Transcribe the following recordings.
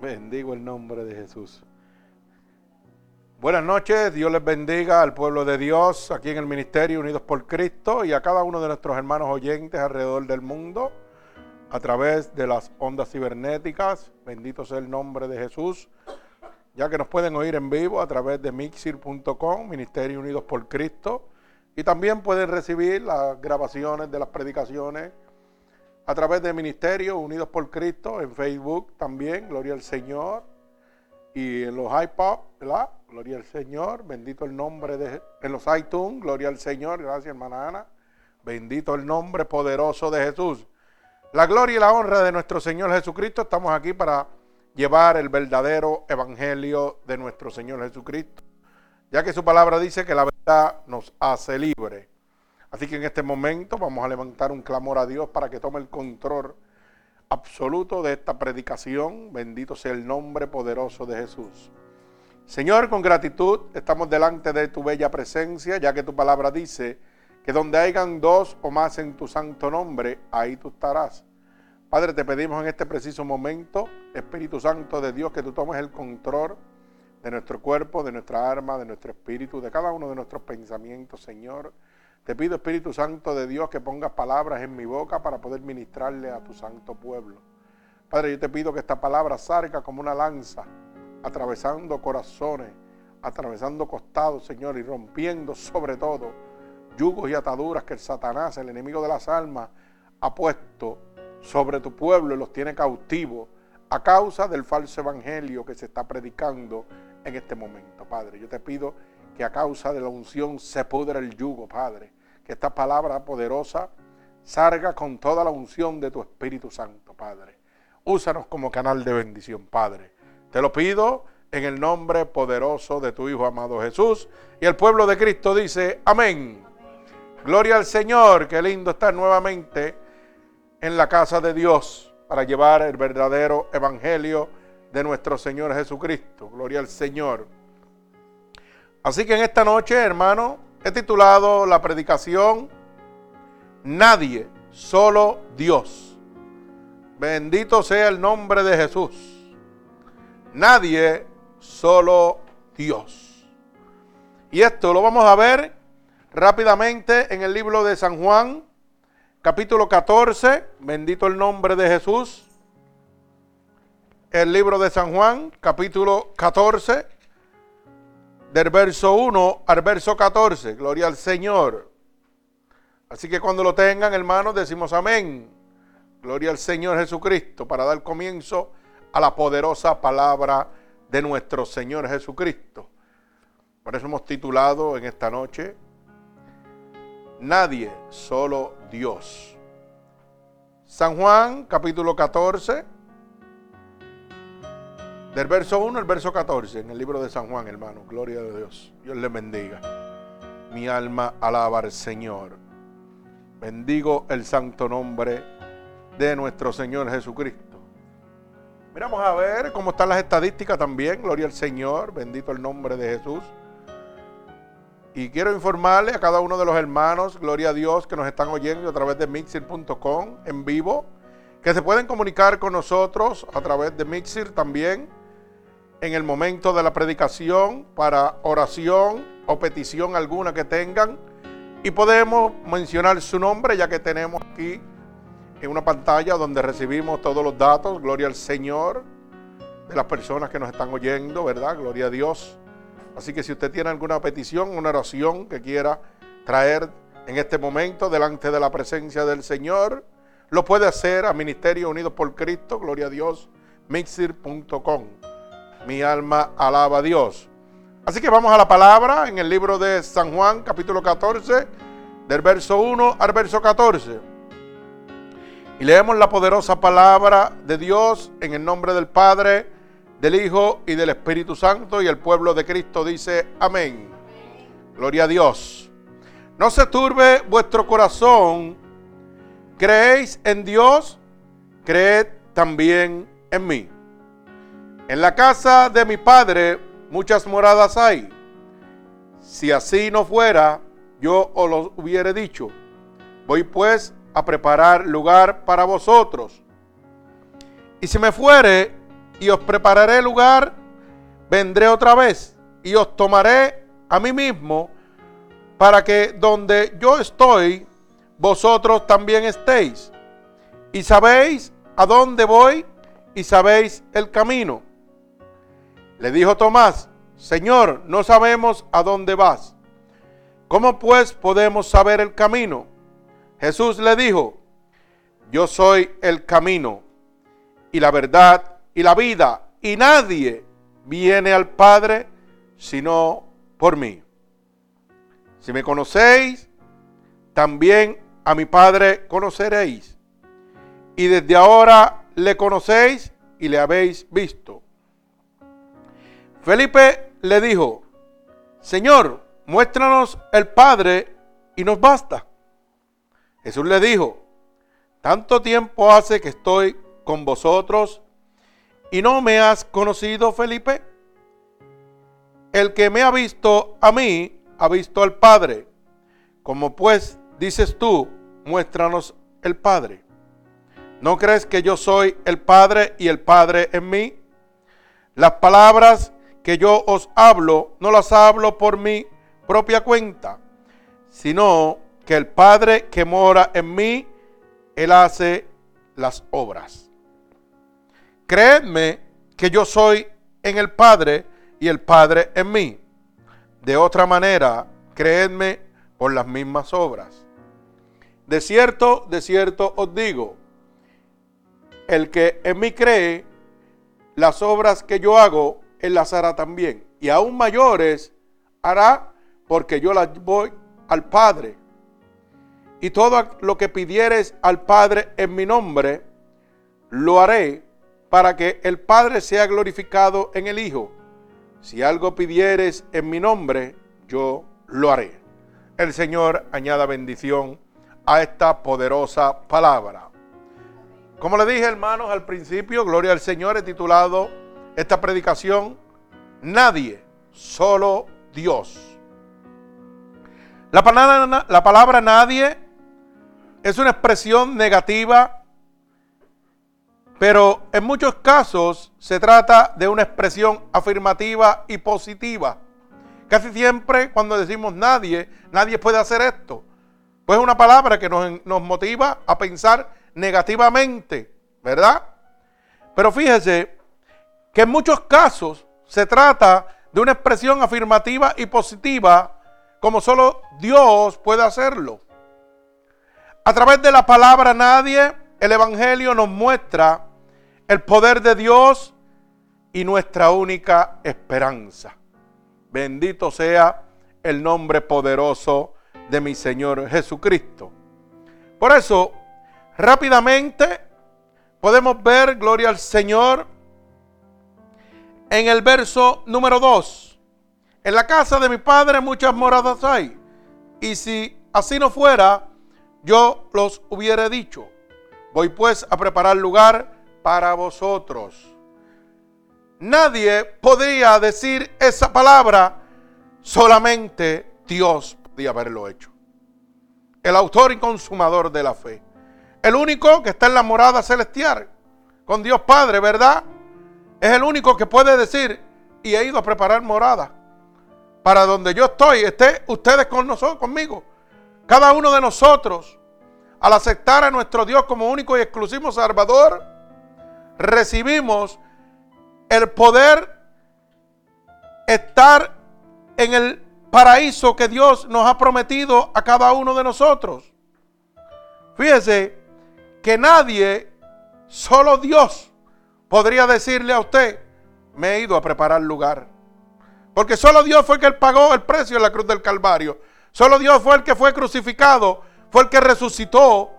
Bendigo el nombre de Jesús. Buenas noches, Dios les bendiga al pueblo de Dios aquí en el Ministerio Unidos por Cristo y a cada uno de nuestros hermanos oyentes alrededor del mundo a través de las ondas cibernéticas. Bendito sea el nombre de Jesús, ya que nos pueden oír en vivo a través de mixir.com, Ministerio Unidos por Cristo, y también pueden recibir las grabaciones de las predicaciones a través de Ministerio Unidos por Cristo en Facebook también, Gloria al Señor, y en los iPod, ¿verdad? Gloria al Señor, bendito el nombre de en los iTunes, gloria al Señor, gracias hermana Ana. Bendito el nombre poderoso de Jesús. La gloria y la honra de nuestro Señor Jesucristo, estamos aquí para llevar el verdadero evangelio de nuestro Señor Jesucristo, ya que su palabra dice que la verdad nos hace libre. Así que en este momento vamos a levantar un clamor a Dios para que tome el control absoluto de esta predicación. Bendito sea el nombre poderoso de Jesús. Señor, con gratitud estamos delante de tu bella presencia, ya que tu palabra dice que donde hayan dos o más en tu santo nombre, ahí tú estarás. Padre, te pedimos en este preciso momento, Espíritu Santo de Dios, que tú tomes el control de nuestro cuerpo, de nuestra alma, de nuestro espíritu, de cada uno de nuestros pensamientos, Señor. Te pido, Espíritu Santo de Dios, que pongas palabras en mi boca para poder ministrarle a tu santo pueblo. Padre, yo te pido que esta palabra salga como una lanza atravesando corazones, atravesando costados, Señor, y rompiendo sobre todo yugos y ataduras que el Satanás, el enemigo de las almas, ha puesto sobre tu pueblo y los tiene cautivos a causa del falso evangelio que se está predicando en este momento, Padre. Yo te pido que a causa de la unción se pudra el yugo, Padre. Que esta palabra poderosa salga con toda la unción de tu Espíritu Santo, Padre. Úsanos como canal de bendición, Padre. Te lo pido en el nombre poderoso de tu Hijo amado Jesús. Y el pueblo de Cristo dice, amén. Gloria al Señor, qué lindo estar nuevamente en la casa de Dios para llevar el verdadero evangelio de nuestro Señor Jesucristo. Gloria al Señor. Así que en esta noche, hermano, he titulado la predicación Nadie, solo Dios. Bendito sea el nombre de Jesús. Nadie, solo Dios. Y esto lo vamos a ver rápidamente en el libro de San Juan, capítulo 14, bendito el nombre de Jesús. El libro de San Juan, capítulo 14, del verso 1 al verso 14. Gloria al Señor. Así que cuando lo tengan, hermanos, decimos amén. Gloria al Señor Jesucristo para dar comienzo a la poderosa palabra de nuestro Señor Jesucristo. Por eso hemos titulado en esta noche, Nadie, solo Dios. San Juan, capítulo 14, del verso 1 al verso 14, en el libro de San Juan, hermano. Gloria a Dios. Dios le bendiga. Mi alma alaba al Señor. Bendigo el santo nombre de nuestro Señor Jesucristo. Miramos a ver cómo están las estadísticas también. Gloria al Señor. Bendito el nombre de Jesús. Y quiero informarle a cada uno de los hermanos, gloria a Dios, que nos están oyendo a través de mixir.com en vivo, que se pueden comunicar con nosotros a través de Mixir también en el momento de la predicación para oración o petición alguna que tengan. Y podemos mencionar su nombre ya que tenemos aquí en una pantalla donde recibimos todos los datos, gloria al Señor, de las personas que nos están oyendo, ¿verdad? Gloria a Dios. Así que si usted tiene alguna petición, una oración que quiera traer en este momento delante de la presencia del Señor, lo puede hacer a Ministerio Unidos por Cristo, gloria a Dios, mixir.com. Mi alma alaba a Dios. Así que vamos a la palabra en el libro de San Juan, capítulo 14, del verso 1 al verso 14. Y leemos la poderosa palabra de Dios en el nombre del Padre, del Hijo y del Espíritu Santo. Y el pueblo de Cristo dice, amén. Gloria a Dios. No se turbe vuestro corazón. Creéis en Dios, creed también en mí. En la casa de mi Padre muchas moradas hay. Si así no fuera, yo os lo hubiera dicho. Voy pues a preparar lugar para vosotros. Y si me fuere y os prepararé lugar, vendré otra vez y os tomaré a mí mismo para que donde yo estoy, vosotros también estéis. Y sabéis a dónde voy y sabéis el camino. Le dijo Tomás, Señor, no sabemos a dónde vas. ¿Cómo pues podemos saber el camino? Jesús le dijo, yo soy el camino y la verdad y la vida, y nadie viene al Padre sino por mí. Si me conocéis, también a mi Padre conoceréis. Y desde ahora le conocéis y le habéis visto. Felipe le dijo, Señor, muéstranos el Padre y nos basta. Jesús le dijo, tanto tiempo hace que estoy con vosotros y no me has conocido, Felipe. El que me ha visto a mí, ha visto al Padre. Como pues dices tú, muéstranos el Padre. ¿No crees que yo soy el Padre y el Padre en mí? Las palabras que yo os hablo, no las hablo por mi propia cuenta, sino que el Padre que mora en mí, Él hace las obras. Creedme que yo soy en el Padre y el Padre en mí. De otra manera, creedme por las mismas obras. De cierto, de cierto os digo, el que en mí cree, las obras que yo hago, él las hará también. Y aún mayores hará porque yo las voy al Padre. Y todo lo que pidieres al Padre en mi nombre, lo haré para que el Padre sea glorificado en el Hijo. Si algo pidieres en mi nombre, yo lo haré. El Señor añada bendición a esta poderosa palabra. Como le dije, hermanos, al principio, Gloria al Señor, he titulado esta predicación, Nadie, solo Dios. La palabra, la palabra nadie es una expresión negativa pero en muchos casos se trata de una expresión afirmativa y positiva. Casi siempre cuando decimos nadie, nadie puede hacer esto. Pues es una palabra que nos, nos motiva a pensar negativamente, ¿verdad? Pero fíjese que en muchos casos se trata de una expresión afirmativa y positiva como solo Dios puede hacerlo. A través de la palabra nadie, el Evangelio nos muestra el poder de Dios y nuestra única esperanza. Bendito sea el nombre poderoso de mi Señor Jesucristo. Por eso, rápidamente podemos ver, gloria al Señor, en el verso número 2. En la casa de mi Padre muchas moradas hay. Y si así no fuera, yo los hubiera dicho. Voy pues a preparar lugar para vosotros. Nadie podría decir esa palabra, solamente Dios podía haberlo hecho. El autor y consumador de la fe. El único que está en la morada celestial, con Dios Padre, ¿verdad? Es el único que puede decir, y he ido a preparar morada. Para donde yo estoy, esté ustedes con nosotros, conmigo. Cada uno de nosotros, al aceptar a nuestro Dios como único y exclusivo Salvador, recibimos el poder estar en el paraíso que Dios nos ha prometido a cada uno de nosotros. Fíjese que nadie, solo Dios, podría decirle a usted, me he ido a preparar lugar. Porque solo Dios fue el que pagó el precio en la cruz del Calvario. Solo Dios fue el que fue crucificado, fue el que resucitó,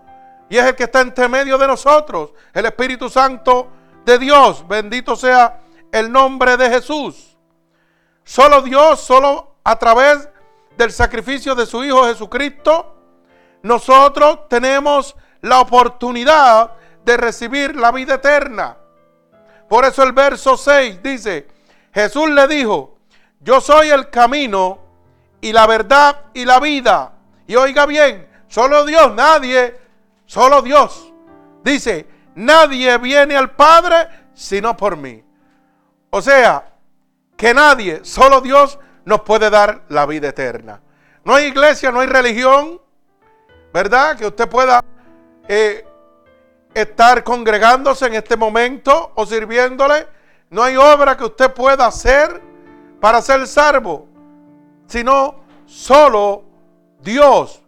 y es el que está entre medio de nosotros, el Espíritu Santo de Dios. Bendito sea el nombre de Jesús. Solo Dios, solo a través del sacrificio de su Hijo Jesucristo, nosotros tenemos la oportunidad de recibir la vida eterna. Por eso el verso 6 dice, Jesús le dijo, yo soy el camino y la verdad y la vida. Y oiga bien, solo Dios, nadie Solo Dios. Dice, nadie viene al Padre sino por mí. O sea, que nadie, solo Dios nos puede dar la vida eterna. No hay iglesia, no hay religión, ¿verdad? Que usted pueda eh, estar congregándose en este momento o sirviéndole. No hay obra que usted pueda hacer para ser salvo, sino solo Dios,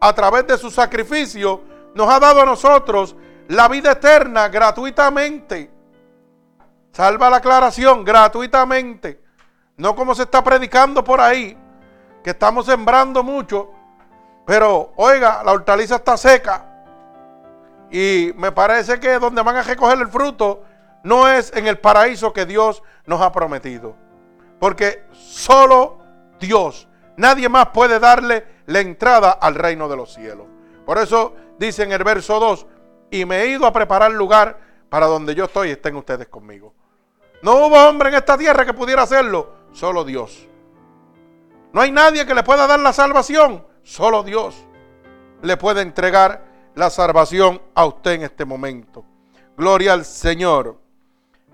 a través de su sacrificio, nos ha dado a nosotros la vida eterna gratuitamente. Salva la aclaración, gratuitamente. No como se está predicando por ahí, que estamos sembrando mucho, pero oiga, la hortaliza está seca. Y me parece que donde van a recoger el fruto no es en el paraíso que Dios nos ha prometido. Porque solo Dios, nadie más puede darle la entrada al reino de los cielos. Por eso dice en el verso 2, y me he ido a preparar lugar para donde yo estoy y estén ustedes conmigo. No hubo hombre en esta tierra que pudiera hacerlo, solo Dios. No hay nadie que le pueda dar la salvación, solo Dios le puede entregar la salvación a usted en este momento. Gloria al Señor.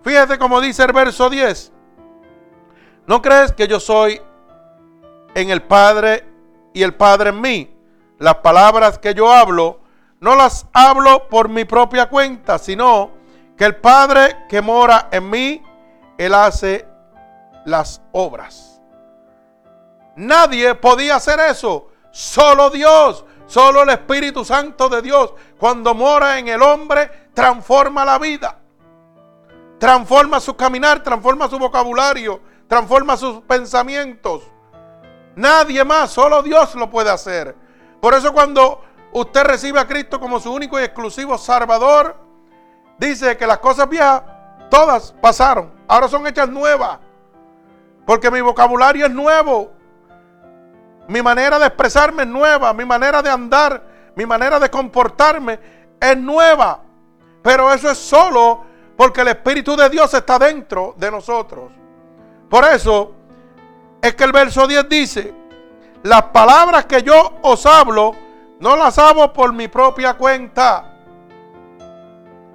Fíjate como dice el verso 10. ¿No crees que yo soy en el Padre y el Padre en mí? Las palabras que yo hablo, no las hablo por mi propia cuenta, sino que el Padre que mora en mí, Él hace las obras. Nadie podía hacer eso, solo Dios, solo el Espíritu Santo de Dios, cuando mora en el hombre, transforma la vida, transforma su caminar, transforma su vocabulario, transforma sus pensamientos. Nadie más, solo Dios lo puede hacer. Por eso cuando usted recibe a Cristo como su único y exclusivo Salvador, dice que las cosas viejas, todas pasaron, ahora son hechas nuevas. Porque mi vocabulario es nuevo. Mi manera de expresarme es nueva. Mi manera de andar, mi manera de comportarme es nueva. Pero eso es solo porque el Espíritu de Dios está dentro de nosotros. Por eso es que el verso 10 dice, las palabras que yo os hablo, no las hablo por mi propia cuenta,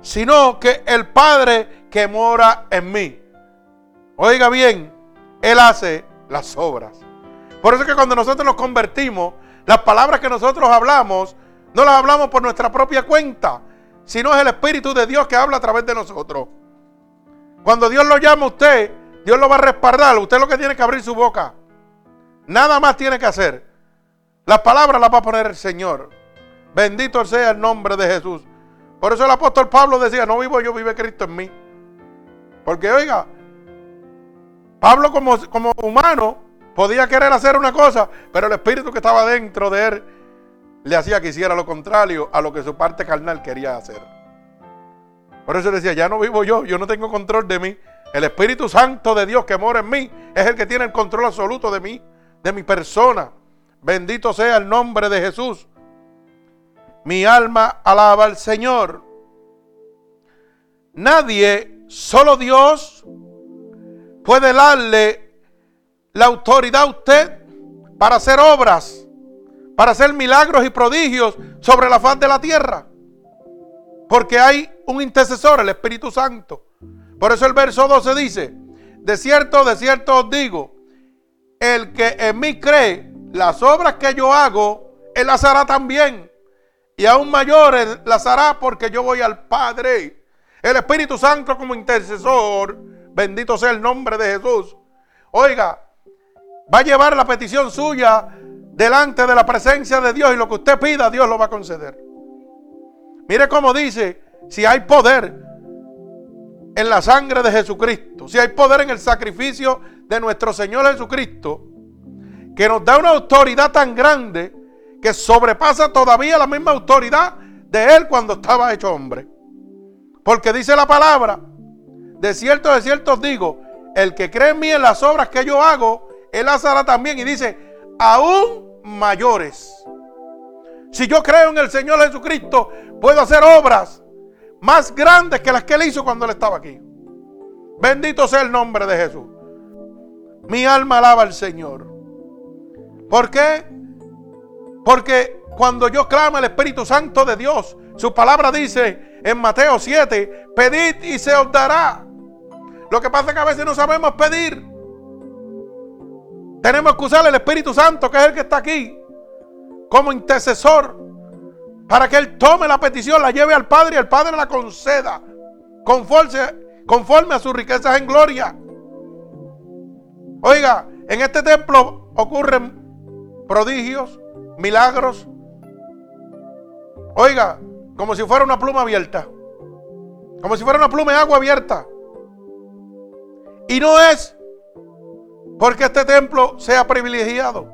sino que el Padre que mora en mí. Oiga bien, Él hace las obras. Por eso es que cuando nosotros nos convertimos, las palabras que nosotros hablamos, no las hablamos por nuestra propia cuenta, sino es el Espíritu de Dios que habla a través de nosotros. Cuando Dios lo llama a usted, Dios lo va a respaldar. Usted lo que tiene que abrir su boca. Nada más tiene que hacer. Las palabras las va a poner el Señor. Bendito sea el nombre de Jesús. Por eso el apóstol Pablo decía, no vivo yo, vive Cristo en mí. Porque oiga, Pablo como, como humano podía querer hacer una cosa, pero el espíritu que estaba dentro de él le hacía que hiciera lo contrario a lo que su parte carnal quería hacer. Por eso decía, ya no vivo yo, yo no tengo control de mí. El Espíritu Santo de Dios que mora en mí es el que tiene el control absoluto de mí de mi persona. Bendito sea el nombre de Jesús. Mi alma alaba al Señor. Nadie, solo Dios, puede darle la autoridad a usted para hacer obras, para hacer milagros y prodigios sobre la faz de la tierra. Porque hay un intercesor, el Espíritu Santo. Por eso el verso 12 dice, de cierto, de cierto os digo, el que en mí cree, las obras que yo hago, él las hará también. Y aún mayores las hará porque yo voy al Padre. El Espíritu Santo como intercesor, bendito sea el nombre de Jesús. Oiga, va a llevar la petición suya delante de la presencia de Dios y lo que usted pida, Dios lo va a conceder. Mire cómo dice, si hay poder en la sangre de Jesucristo, si hay poder en el sacrificio de nuestro Señor Jesucristo, que nos da una autoridad tan grande que sobrepasa todavía la misma autoridad de Él cuando estaba hecho hombre. Porque dice la palabra, de cierto, de cierto os digo, el que cree en mí en las obras que yo hago, Él las hará también. Y dice, aún mayores. Si yo creo en el Señor Jesucristo, puedo hacer obras más grandes que las que Él hizo cuando Él estaba aquí. Bendito sea el nombre de Jesús. Mi alma alaba al Señor. ¿Por qué? Porque cuando yo clamo al Espíritu Santo de Dios, su palabra dice en Mateo 7, pedid y se os dará. Lo que pasa es que a veces no sabemos pedir. Tenemos que usar el Espíritu Santo, que es el que está aquí, como intercesor, para que Él tome la petición, la lleve al Padre y el Padre la conceda, conforme, conforme a sus riquezas en gloria. Oiga, en este templo ocurren prodigios, milagros. Oiga, como si fuera una pluma abierta. Como si fuera una pluma de agua abierta. Y no es porque este templo sea privilegiado.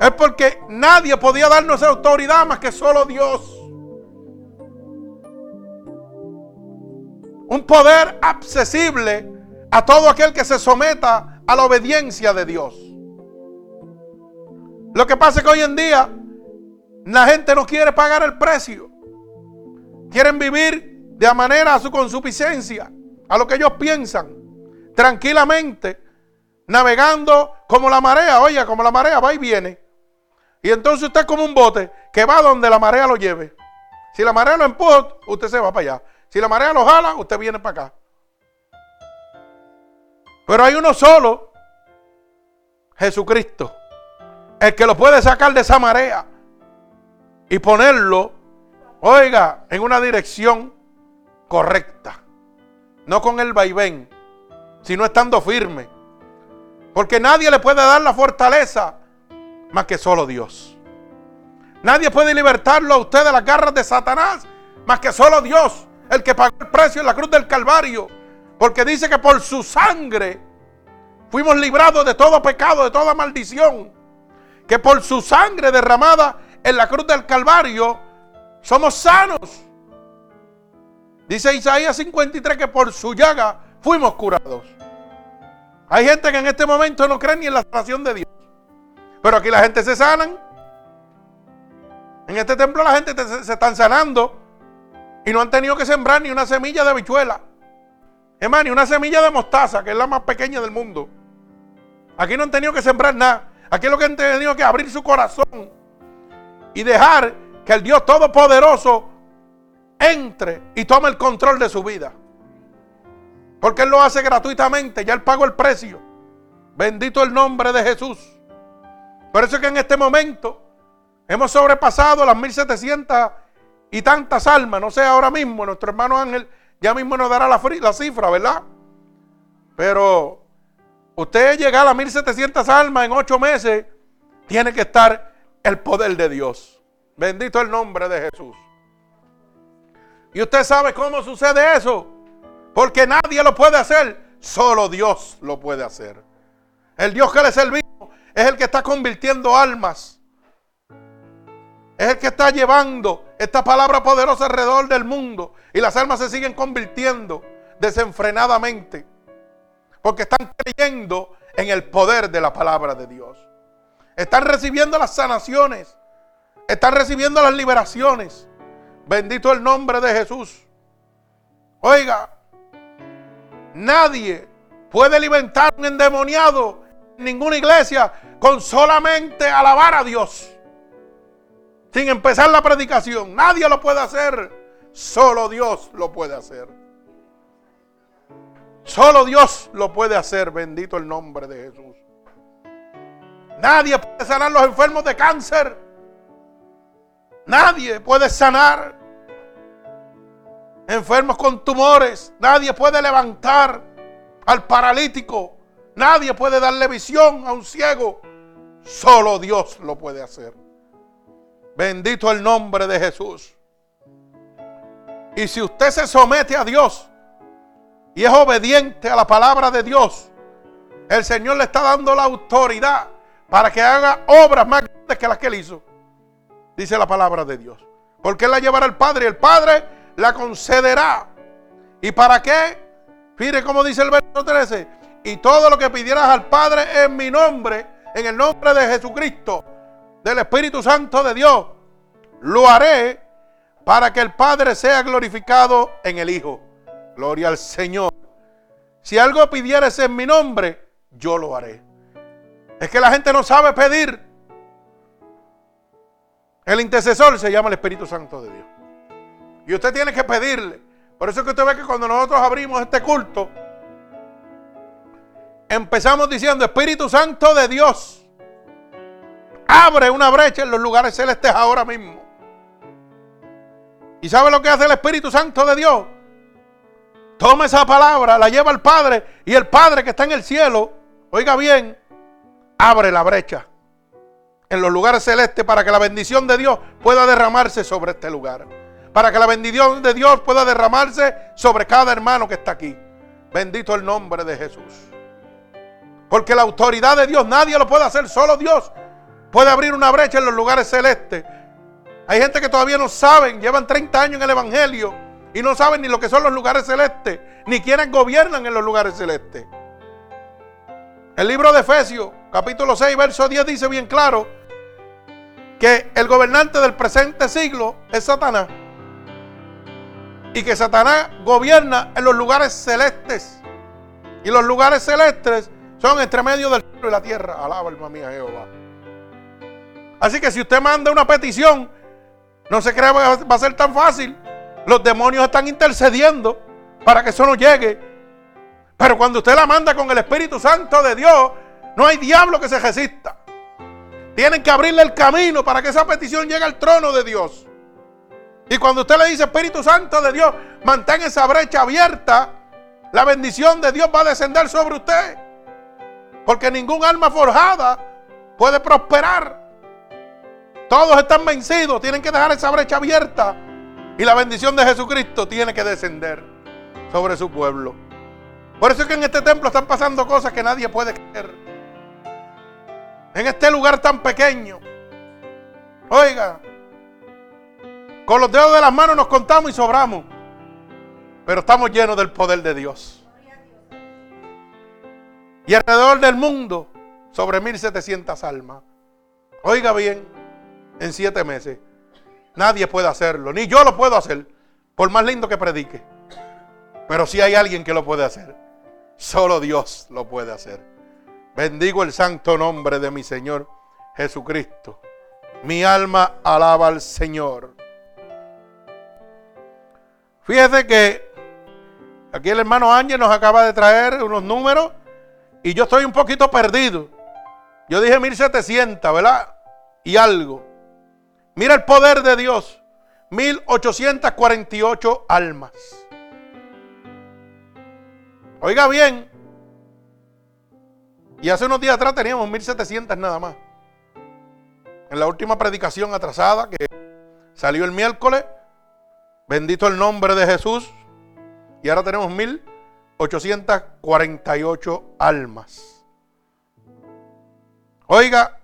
Es porque nadie podía darnos autoridad más que solo Dios. Un poder accesible a todo aquel que se someta a la obediencia de Dios. Lo que pasa es que hoy en día la gente no quiere pagar el precio. Quieren vivir de manera a su consuficiencia, a lo que ellos piensan, tranquilamente, navegando como la marea. Oye, como la marea va y viene. Y entonces usted es como un bote que va donde la marea lo lleve. Si la marea lo empuja, usted se va para allá. Si la marea lo jala, usted viene para acá. Pero hay uno solo, Jesucristo, el que lo puede sacar de esa marea y ponerlo, oiga, en una dirección correcta. No con el vaivén, sino estando firme. Porque nadie le puede dar la fortaleza más que solo Dios. Nadie puede libertarlo a usted de las garras de Satanás más que solo Dios, el que pagó el precio en la cruz del Calvario. Porque dice que por su sangre fuimos librados de todo pecado, de toda maldición. Que por su sangre derramada en la cruz del Calvario somos sanos. Dice Isaías 53 que por su llaga fuimos curados. Hay gente que en este momento no cree ni en la sanación de Dios. Pero aquí la gente se sanan. En este templo la gente se están sanando. Y no han tenido que sembrar ni una semilla de habichuela. Es ni una semilla de mostaza, que es la más pequeña del mundo. Aquí no han tenido que sembrar nada. Aquí lo que han tenido que abrir su corazón y dejar que el Dios Todopoderoso entre y tome el control de su vida. Porque Él lo hace gratuitamente, ya Él pagó el precio. Bendito el nombre de Jesús. Por eso es que en este momento hemos sobrepasado las 1700 y tantas almas. No sé ahora mismo, nuestro hermano Ángel ya mismo nos dará la, cifra, ¿verdad? Pero usted llegar a 1700 almas en ocho meses, tiene que estar el poder de Dios. Bendito el nombre de Jesús. Y usted sabe cómo sucede eso. Porque nadie lo puede hacer. Solo Dios lo puede hacer. El Dios que le servimos es el que está convirtiendo almas. Es el que está llevando esta palabra poderosa alrededor del mundo. Y las almas se siguen convirtiendo desenfrenadamente. Porque están creyendo en el poder de la palabra de Dios. Están recibiendo las sanaciones. Están recibiendo las liberaciones. Bendito el nombre de Jesús. Oiga, nadie puede alimentar un endemoniado en ninguna iglesia con solamente alabar a Dios. Sin empezar la predicación. Nadie lo puede hacer. Solo Dios lo puede hacer. Solo Dios lo puede hacer. Bendito el nombre de Jesús. Nadie puede sanar los enfermos de cáncer. Nadie puede sanar enfermos con tumores. Nadie puede levantar al paralítico. Nadie puede darle visión a un ciego. Solo Dios lo puede hacer. Bendito el nombre de Jesús. Y si usted se somete a Dios y es obediente a la palabra de Dios, el Señor le está dando la autoridad para que haga obras más grandes que las que él hizo. Dice la palabra de Dios. Porque él la llevará al Padre y el Padre la concederá. ¿Y para qué? Mire cómo dice el verso 13. Y todo lo que pidieras al Padre en mi nombre, en el nombre de Jesucristo, del Espíritu Santo de Dios, lo haré para que el Padre sea glorificado en el Hijo. Gloria al Señor. Si algo pidieres en mi nombre, yo lo haré. Es que la gente no sabe pedir. El intercesor se llama el Espíritu Santo de Dios. Y usted tiene que pedirle. Por eso es que usted ve que cuando nosotros abrimos este culto, empezamos diciendo, Espíritu Santo de Dios, abre una brecha en los lugares celestes ahora mismo. ¿Y sabe lo que hace el Espíritu Santo de Dios? Toma esa palabra, la lleva al Padre y el Padre que está en el cielo, oiga bien, abre la brecha en los lugares celestes para que la bendición de Dios pueda derramarse sobre este lugar. Para que la bendición de Dios pueda derramarse sobre cada hermano que está aquí. Bendito el nombre de Jesús. Porque la autoridad de Dios nadie lo puede hacer, solo Dios puede abrir una brecha en los lugares celestes. Hay gente que todavía no saben, llevan 30 años en el Evangelio y no saben ni lo que son los lugares celestes, ni quienes gobiernan en los lugares celestes. El libro de Efesios, capítulo 6, verso 10 dice bien claro que el gobernante del presente siglo es Satanás. Y que Satanás gobierna en los lugares celestes. Y los lugares celestes son entre medio del cielo y la tierra. Alaba alma mía Jehová. Así que si usted manda una petición, no se cree que va a ser tan fácil. Los demonios están intercediendo para que eso no llegue. Pero cuando usted la manda con el Espíritu Santo de Dios, no hay diablo que se resista. Tienen que abrirle el camino para que esa petición llegue al trono de Dios. Y cuando usted le dice Espíritu Santo de Dios, mantén esa brecha abierta, la bendición de Dios va a descender sobre usted. Porque ningún alma forjada puede prosperar. Todos están vencidos, tienen que dejar esa brecha abierta. Y la bendición de Jesucristo tiene que descender sobre su pueblo. Por eso es que en este templo están pasando cosas que nadie puede creer. En este lugar tan pequeño. Oiga, con los dedos de las manos nos contamos y sobramos. Pero estamos llenos del poder de Dios. Y alrededor del mundo, sobre 1700 almas. Oiga bien, en siete meses. Nadie puede hacerlo, ni yo lo puedo hacer, por más lindo que predique. Pero si hay alguien que lo puede hacer. Solo Dios lo puede hacer. Bendigo el santo nombre de mi Señor Jesucristo. Mi alma alaba al Señor. Fíjese que aquí el hermano Ángel nos acaba de traer unos números y yo estoy un poquito perdido. Yo dije 1700, ¿verdad? Y algo. Mira el poder de Dios. 1848 almas. Oiga bien. Y hace unos días atrás teníamos 1700 nada más. En la última predicación atrasada que salió el miércoles. Bendito el nombre de Jesús. Y ahora tenemos 1848 almas. Oiga,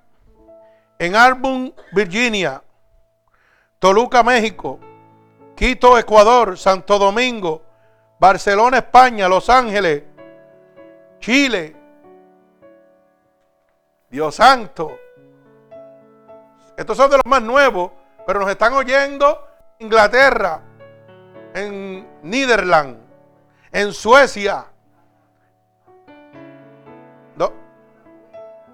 en Arbun, Virginia, Toluca, México, Quito, Ecuador, Santo Domingo, Barcelona, España, Los Ángeles, Chile, Dios santo. Estos son de los más nuevos, pero nos están oyendo Inglaterra, en Niderland, en Suecia,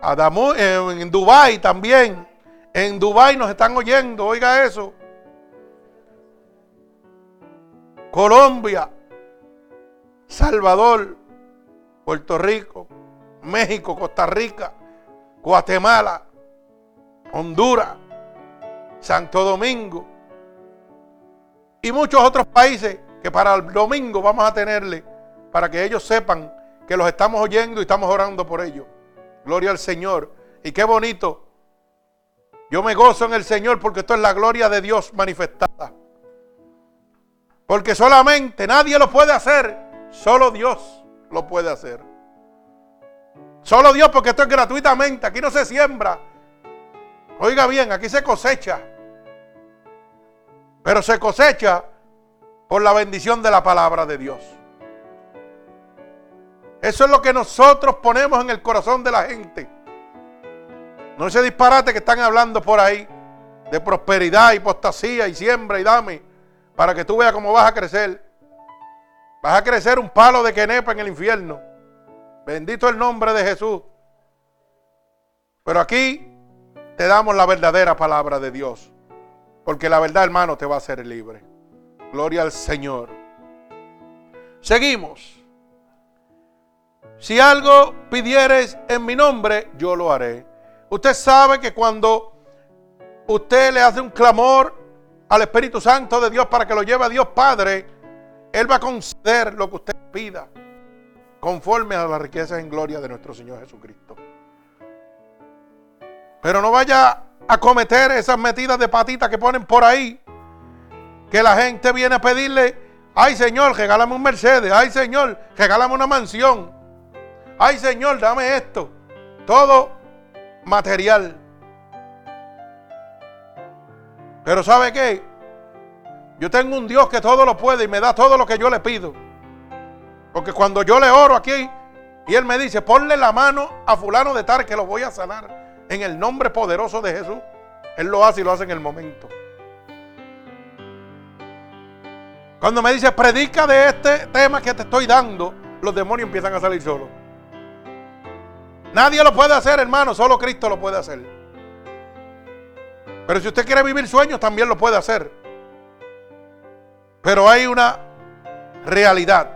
Adamu, en, en Dubái también. En Dubái nos están oyendo, oiga eso. Colombia, Salvador, Puerto Rico, México, Costa Rica, Guatemala, Honduras, Santo Domingo y muchos otros países que para el domingo vamos a tenerle para que ellos sepan que los estamos oyendo y estamos orando por ellos. Gloria al Señor. Y qué bonito. Yo me gozo en el Señor porque esto es la gloria de Dios manifestada. Porque solamente nadie lo puede hacer. Solo Dios lo puede hacer. Solo Dios porque esto es gratuitamente. Aquí no se siembra. Oiga bien, aquí se cosecha. Pero se cosecha por la bendición de la palabra de Dios. Eso es lo que nosotros ponemos en el corazón de la gente. No ese disparate que están hablando por ahí de prosperidad, hipostasía y siembra y dame para que tú veas cómo vas a crecer. Vas a crecer un palo de quenepa en el infierno. Bendito el nombre de Jesús. Pero aquí te damos la verdadera palabra de Dios. Porque la verdad, hermano, te va a hacer libre. Gloria al Señor. Seguimos. Si algo pidieres en mi nombre, yo lo haré. Usted sabe que cuando usted le hace un clamor al Espíritu Santo de Dios para que lo lleve a Dios Padre, Él va a conceder lo que usted pida, conforme a las riquezas en gloria de nuestro Señor Jesucristo. Pero no vaya a cometer esas metidas de patitas que ponen por ahí, que la gente viene a pedirle, ay Señor, regálame un Mercedes, ay Señor, regálame una mansión. Ay Señor, dame esto. Todo material. Pero ¿sabe qué? Yo tengo un Dios que todo lo puede y me da todo lo que yo le pido. Porque cuando yo le oro aquí y Él me dice, ponle la mano a fulano de tal que lo voy a sanar en el nombre poderoso de Jesús, Él lo hace y lo hace en el momento. Cuando me dice, predica de este tema que te estoy dando, los demonios empiezan a salir solos. Nadie lo puede hacer, hermano, solo Cristo lo puede hacer. Pero si usted quiere vivir sueños, también lo puede hacer. Pero hay una realidad.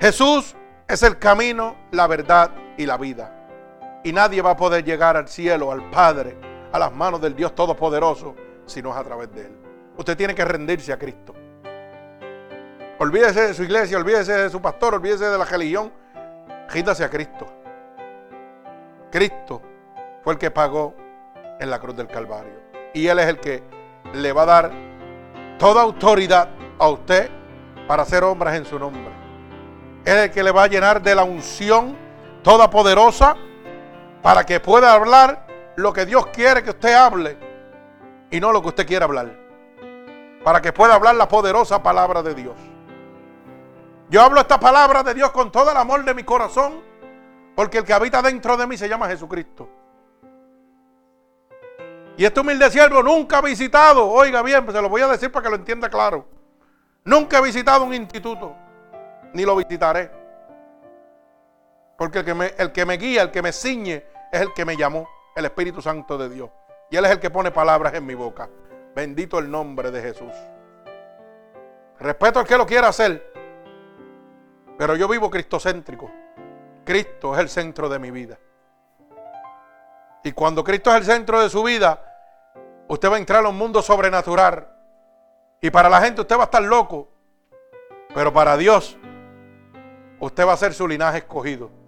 Jesús es el camino, la verdad y la vida. Y nadie va a poder llegar al cielo, al Padre, a las manos del Dios Todopoderoso, si no es a través de Él. Usted tiene que rendirse a Cristo. Olvídese de su iglesia, olvídese de su pastor, olvídese de la religión, Gítase a Cristo. Cristo fue el que pagó en la cruz del Calvario. Y Él es el que le va a dar toda autoridad a usted para hacer obras en su nombre. Él es el que le va a llenar de la unción toda poderosa para que pueda hablar lo que Dios quiere que usted hable y no lo que usted quiera hablar. Para que pueda hablar la poderosa palabra de Dios. Yo hablo esta palabra de Dios con todo el amor de mi corazón, porque el que habita dentro de mí se llama Jesucristo. Y este humilde siervo nunca ha visitado, oiga bien, pues se lo voy a decir para que lo entienda claro. Nunca he visitado un instituto, ni lo visitaré. Porque el que, me, el que me guía, el que me ciñe, es el que me llamó, el Espíritu Santo de Dios. Y Él es el que pone palabras en mi boca. Bendito el nombre de Jesús. Respeto al que lo quiera hacer, pero yo vivo cristocéntrico. Cristo es el centro de mi vida. Y cuando Cristo es el centro de su vida, usted va a entrar a un mundo sobrenatural. Y para la gente usted va a estar loco. Pero para Dios, usted va a ser su linaje escogido.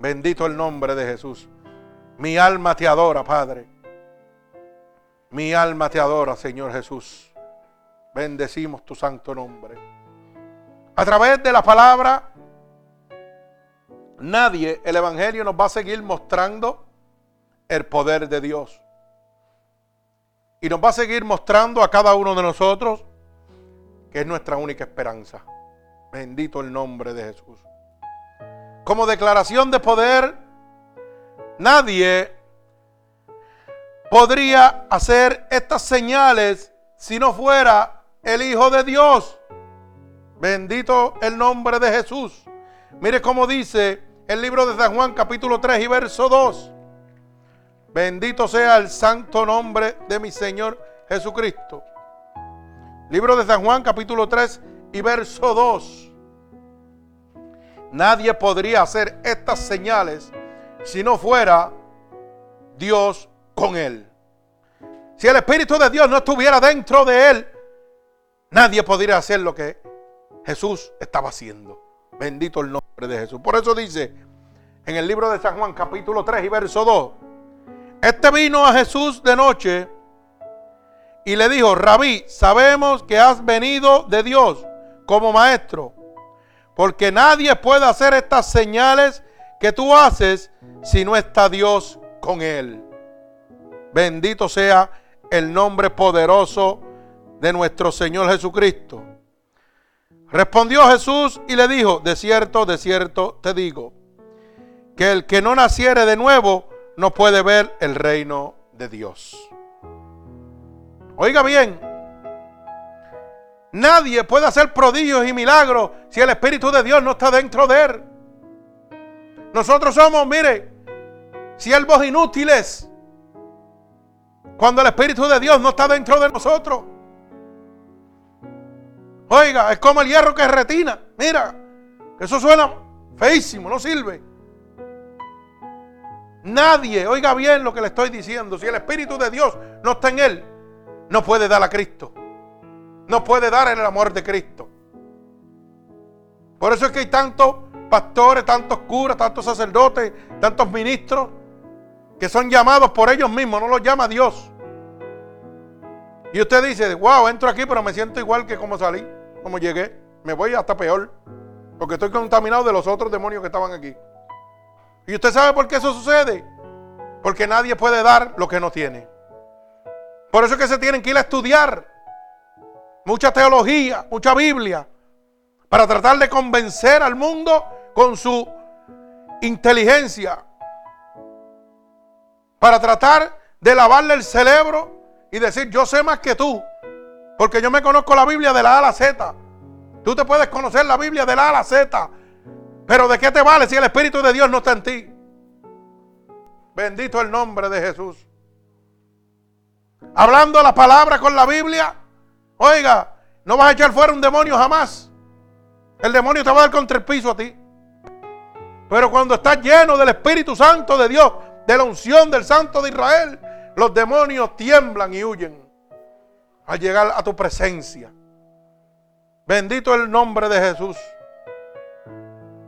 Bendito el nombre de Jesús. Mi alma te adora, Padre. Mi alma te adora, Señor Jesús. Bendecimos tu santo nombre. A través de la palabra, nadie, el Evangelio nos va a seguir mostrando el poder de Dios. Y nos va a seguir mostrando a cada uno de nosotros que es nuestra única esperanza. Bendito el nombre de Jesús. Como declaración de poder, nadie podría hacer estas señales si no fuera el Hijo de Dios. Bendito el nombre de Jesús. Mire cómo dice el libro de San Juan capítulo 3 y verso 2. Bendito sea el santo nombre de mi Señor Jesucristo. Libro de San Juan capítulo 3 y verso 2. Nadie podría hacer estas señales si no fuera Dios con él. Si el Espíritu de Dios no estuviera dentro de él, nadie podría hacer lo que Jesús estaba haciendo. Bendito el nombre de Jesús. Por eso dice en el libro de San Juan capítulo 3 y verso 2, este vino a Jesús de noche y le dijo, rabí, sabemos que has venido de Dios como maestro, porque nadie puede hacer estas señales que tú haces si no está Dios con él. Bendito sea el nombre poderoso de nuestro Señor Jesucristo. Respondió Jesús y le dijo, de cierto, de cierto te digo, que el que no naciere de nuevo no puede ver el reino de Dios. Oiga bien, nadie puede hacer prodigios y milagros si el Espíritu de Dios no está dentro de él. Nosotros somos, mire, siervos inútiles cuando el Espíritu de Dios no está dentro de nosotros. Oiga, es como el hierro que retina. Mira, eso suena feísimo, no sirve. Nadie, oiga bien lo que le estoy diciendo, si el Espíritu de Dios no está en él, no puede dar a Cristo. No puede dar el amor de Cristo. Por eso es que hay tantos pastores, tantos curas, tantos sacerdotes, tantos ministros que son llamados por ellos mismos, no los llama Dios. Y usted dice, wow, entro aquí, pero me siento igual que como salí, como llegué. Me voy hasta peor, porque estoy contaminado de los otros demonios que estaban aquí. ¿Y usted sabe por qué eso sucede? Porque nadie puede dar lo que no tiene. Por eso es que se tienen que ir a estudiar mucha teología, mucha Biblia, para tratar de convencer al mundo con su inteligencia, para tratar de lavarle el cerebro y decir, yo sé más que tú, porque yo me conozco la Biblia de la A a la Z. Tú te puedes conocer la Biblia de la A a la Z, pero ¿de qué te vale si el Espíritu de Dios no está en ti? Bendito el nombre de Jesús. Hablando la palabra con la Biblia, oiga, no vas a echar fuera un demonio jamás. El demonio te va a dar contra el piso a ti. Pero cuando estás lleno del Espíritu Santo de Dios, de la unción del Santo de Israel, los demonios tiemblan y huyen al llegar a tu presencia. Bendito el nombre de Jesús.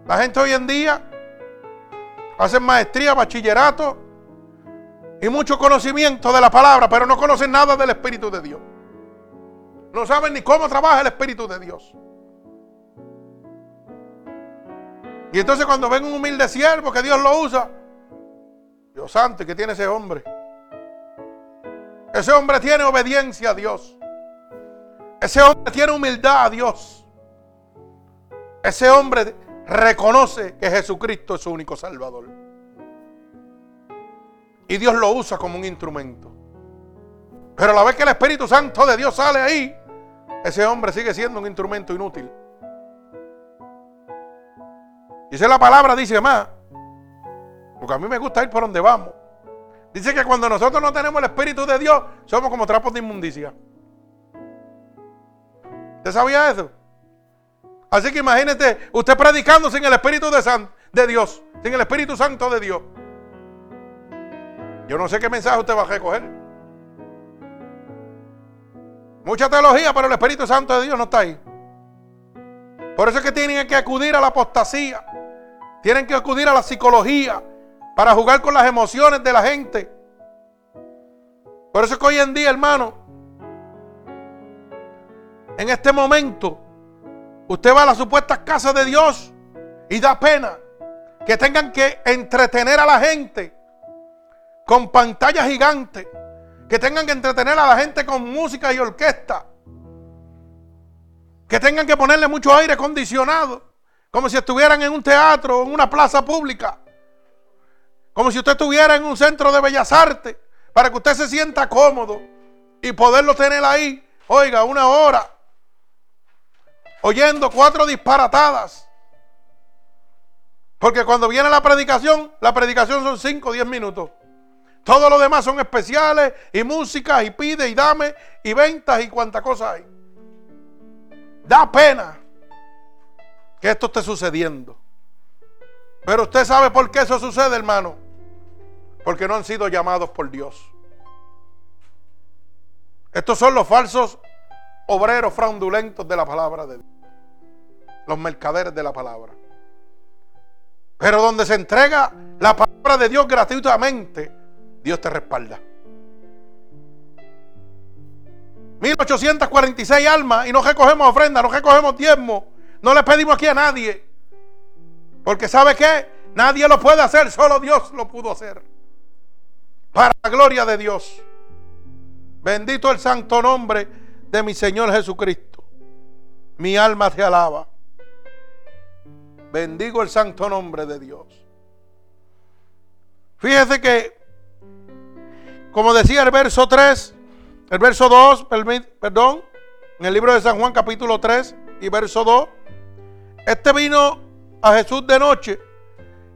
La gente hoy en día hace maestría, bachillerato y mucho conocimiento de la palabra, pero no conocen nada del Espíritu de Dios. No saben ni cómo trabaja el Espíritu de Dios. Y entonces cuando ven un humilde siervo que Dios lo usa, Dios santo, ¿qué tiene ese hombre? Ese hombre tiene obediencia a Dios. Ese hombre tiene humildad a Dios. Ese hombre reconoce que Jesucristo es su único Salvador. Y Dios lo usa como un instrumento. Pero a la vez que el Espíritu Santo de Dios sale ahí, ese hombre sigue siendo un instrumento inútil. Dice la palabra, dice más, porque a mí me gusta ir por donde vamos. Dice que cuando nosotros no tenemos el Espíritu de Dios, somos como trapos de inmundicia. ¿Usted sabía eso? Así que imagínate usted predicando sin el Espíritu de, de Dios, sin el Espíritu Santo de Dios. Yo no sé qué mensaje usted va a recoger. Mucha teología, pero el Espíritu Santo de Dios no está ahí. Por eso es que tienen que acudir a la apostasía. Tienen que acudir a la psicología para jugar con las emociones de la gente. Por eso es que hoy en día, hermano, en este momento, usted va a las supuestas casas de Dios y da pena que tengan que entretener a la gente con pantallas gigantes, que tengan que entretener a la gente con música y orquesta, que tengan que ponerle mucho aire acondicionado, como si estuvieran en un teatro o en una plaza pública. Como si usted estuviera en un centro de bellas artes, para que usted se sienta cómodo y poderlo tener ahí, oiga, una hora, oyendo cuatro disparatadas. Porque cuando viene la predicación, la predicación son cinco o diez minutos. Todo lo demás son especiales y música y pide y dame y ventas y cuánta cosa hay. Da pena que esto esté sucediendo. Pero usted sabe por qué eso sucede, hermano. Porque no han sido llamados por Dios. Estos son los falsos obreros fraudulentos de la palabra de Dios. Los mercaderes de la palabra. Pero donde se entrega la palabra de Dios gratuitamente, Dios te respalda. 1846 almas y no recogemos ofrenda, no recogemos diezmo. No le pedimos aquí a nadie. Porque ¿sabe qué? Nadie lo puede hacer, solo Dios lo pudo hacer. Para la gloria de Dios. Bendito el santo nombre de mi Señor Jesucristo. Mi alma te alaba. Bendigo el santo nombre de Dios. Fíjese que, como decía el verso 3, el verso 2, perdón, en el libro de San Juan capítulo 3 y verso 2, este vino a Jesús de noche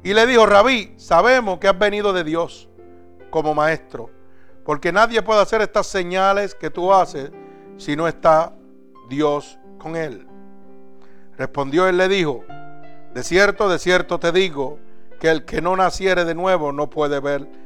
y le dijo, Rabí, sabemos que has venido de Dios como maestro, porque nadie puede hacer estas señales que tú haces si no está Dios con él. Respondió él le dijo, de cierto, de cierto te digo, que el que no naciere de nuevo no puede ver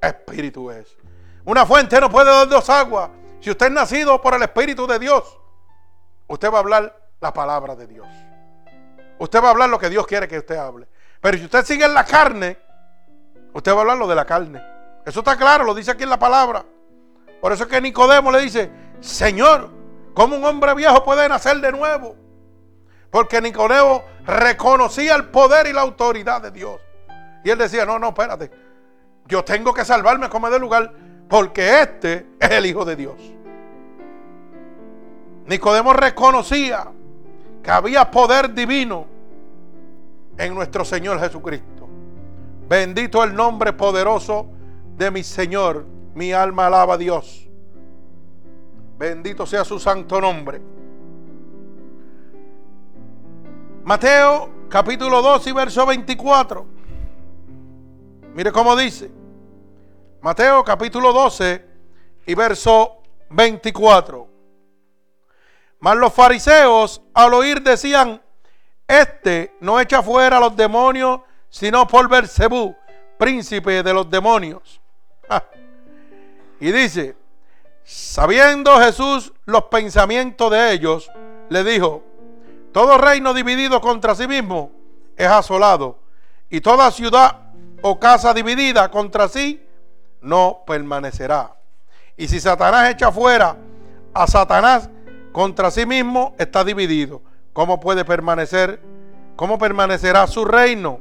espíritu es. Una fuente no puede dar dos aguas. Si usted es nacido por el espíritu de Dios, usted va a hablar la palabra de Dios. Usted va a hablar lo que Dios quiere que usted hable. Pero si usted sigue en la carne, usted va a hablar lo de la carne. Eso está claro, lo dice aquí en la palabra. Por eso es que Nicodemo le dice, Señor, ¿cómo un hombre viejo puede nacer de nuevo? Porque Nicodemo reconocía el poder y la autoridad de Dios. Y él decía, no, no, espérate. Yo tengo que salvarme como de lugar porque este es el Hijo de Dios. Nicodemo reconocía que había poder divino en nuestro Señor Jesucristo. Bendito el nombre poderoso de mi Señor mi alma alaba a Dios. Bendito sea su santo nombre. Mateo capítulo 2 y verso 24. Mire cómo dice. Mateo capítulo 12 y verso 24. Mas los fariseos al oír decían, este no echa fuera a los demonios, sino por Bersebú, príncipe de los demonios. Y dice, sabiendo Jesús los pensamientos de ellos, le dijo, todo reino dividido contra sí mismo es asolado, y toda ciudad o casa dividida contra sí no permanecerá. Y si Satanás echa fuera a Satanás contra sí mismo, está dividido. ¿Cómo puede permanecer? ¿Cómo permanecerá su reino?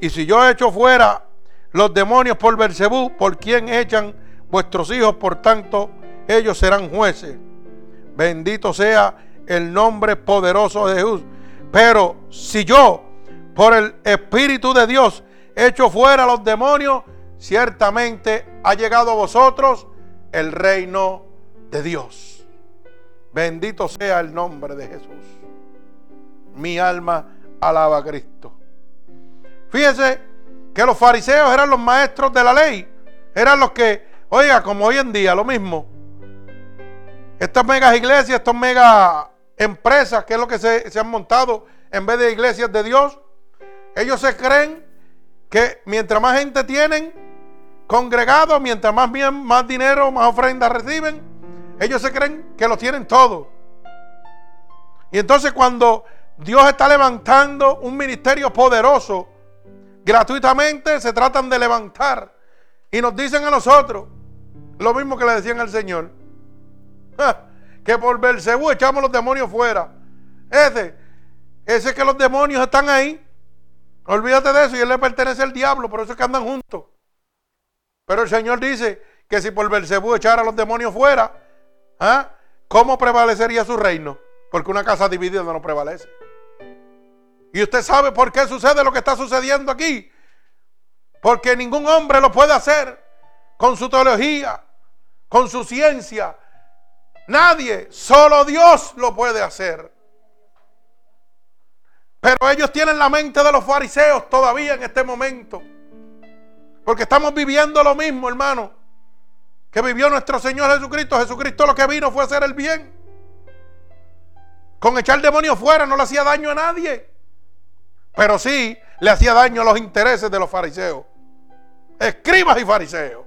Y si yo echo fuera los demonios por Bersebú, ¿por quién echan vuestros hijos, por tanto, ellos serán jueces. Bendito sea el nombre poderoso de Jesús. Pero si yo, por el Espíritu de Dios, echo fuera los demonios, ciertamente ha llegado a vosotros el reino de Dios. Bendito sea el nombre de Jesús. Mi alma alaba a Cristo. Fíjese que los fariseos eran los maestros de la ley, eran los que Oiga, como hoy en día, lo mismo. Estas megas iglesias, estas mega empresas, que es lo que se, han montado en vez de iglesias de Dios, ellos se creen que mientras más gente tienen congregado, mientras más, bien, más dinero, más ofrendas reciben, ellos se creen que lo tienen todo. Y entonces cuando Dios está levantando un ministerio poderoso, gratuitamente se tratan de levantar y nos dicen a nosotros, lo mismo que le decían al Señor. que por Belcebú echamos los demonios fuera. Ese, ese que los demonios están ahí. Olvídate de eso y él le pertenece al diablo, por eso es que andan juntos. Pero el Señor dice que si por Belcebú echara los demonios fuera, ¿ah? ¿cómo prevalecería su reino? Porque una casa dividida no prevalece. Y usted sabe por qué sucede lo que está sucediendo aquí. Porque ningún hombre lo puede hacer con su teología, con su ciencia. Nadie, solo Dios lo puede hacer. Pero ellos tienen la mente de los fariseos todavía en este momento. Porque estamos viviendo lo mismo, hermano, que vivió nuestro Señor Jesucristo. Jesucristo lo que vino fue hacer el bien. Con echar demonios fuera no le hacía daño a nadie. Pero sí le hacía daño a los intereses de los fariseos. Escribas y fariseos.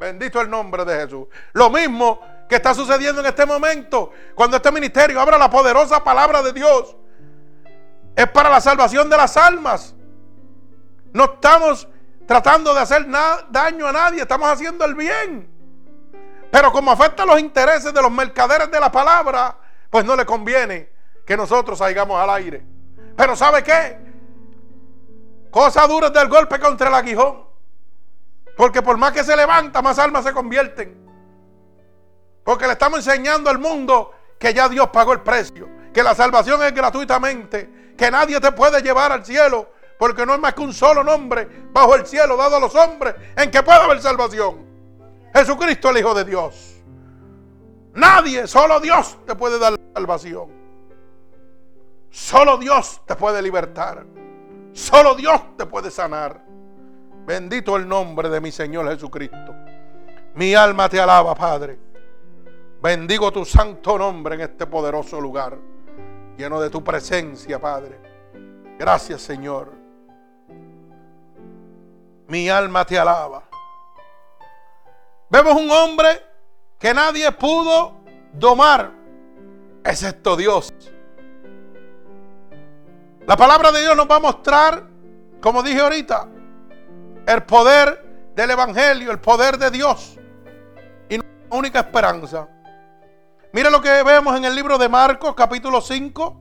Bendito el nombre de Jesús. Lo mismo que está sucediendo en este momento, cuando este ministerio abra la poderosa palabra de Dios, es para la salvación de las almas. No estamos tratando de hacer daño a nadie, estamos haciendo el bien. Pero como afecta los intereses de los mercaderes de la palabra, pues no le conviene que nosotros salgamos al aire. Pero ¿sabe qué? Cosa dura del golpe contra el aguijón. Porque por más que se levanta, más almas se convierten. Porque le estamos enseñando al mundo que ya Dios pagó el precio. Que que la salvación es gratuitamente, que nadie te puede llevar al cielo, porque no hay más que un solo nombre bajo el cielo dado a los hombres en que pueda haber salvación. Jesucristo el Hijo de Dios. Nadie, solo Dios te puede dar salvación. Solo Dios te puede libertar. Solo Dios te puede sanar. Bendito el nombre de mi Señor Jesucristo. Mi alma te alaba, Padre. Bendigo tu santo nombre en este poderoso lugar, lleno de tu presencia, Padre. Gracias, Señor. Mi alma te alaba. Vemos un hombre que nadie pudo domar, excepto Dios. La palabra de Dios nos va a mostrar, como dije ahorita, el poder del Evangelio, el poder de Dios y nuestra única esperanza. Mira lo que vemos en el libro de Marcos, capítulo 5,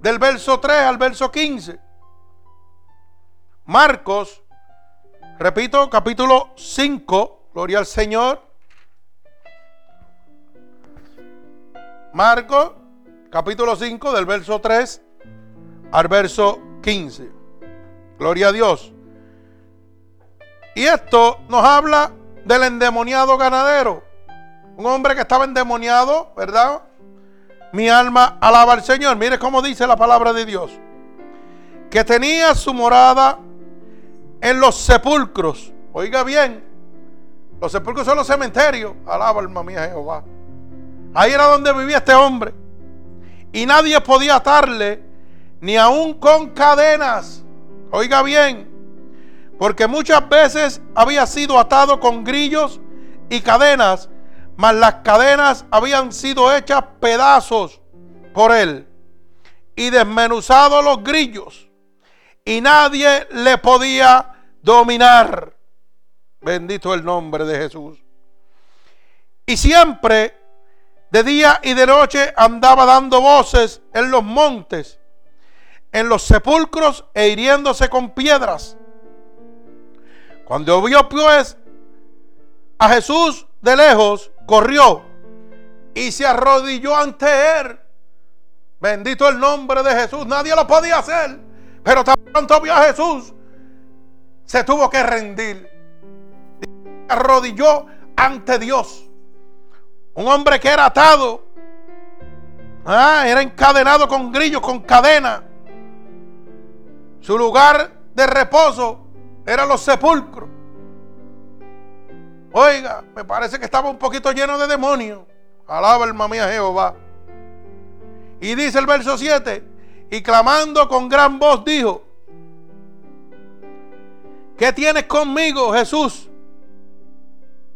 del verso 3 al verso 15. Marcos, repito, capítulo 5, gloria al Señor. Marcos, capítulo 5, del verso 3 al verso 15. Gloria a Dios. Y esto nos habla del endemoniado ganadero. Un hombre que estaba endemoniado, ¿verdad? Mi alma alaba al Señor. Mire cómo dice la palabra de Dios. Que tenía su morada en los sepulcros. Oiga bien. Los sepulcros son los cementerios. Alaba alma mía Jehová. Ahí era donde vivía este hombre. Y nadie podía atarle ni aún con cadenas. Oiga bien, porque muchas veces había sido atado con grillos y cadenas, mas las cadenas habían sido hechas pedazos por él y desmenuzados los grillos y nadie le podía dominar. Bendito el nombre de Jesús. Y siempre, de día y de noche, andaba dando voces en los montes en los sepulcros e hiriéndose con piedras. Cuando vio pues a Jesús de lejos, corrió y se arrodilló ante él. Bendito el nombre de Jesús. Nadie lo podía hacer. Pero tan pronto vio a Jesús, se tuvo que rendir. Arrodilló ante Dios. Un hombre que era atado. Ah, era encadenado con grillos, con cadena. Su lugar de reposo eran los sepulcros. Oiga, me parece que estaba un poquito lleno de demonios. Alaba el mamía Jehová. Y dice el verso 7, y clamando con gran voz dijo, ¿qué tienes conmigo, Jesús?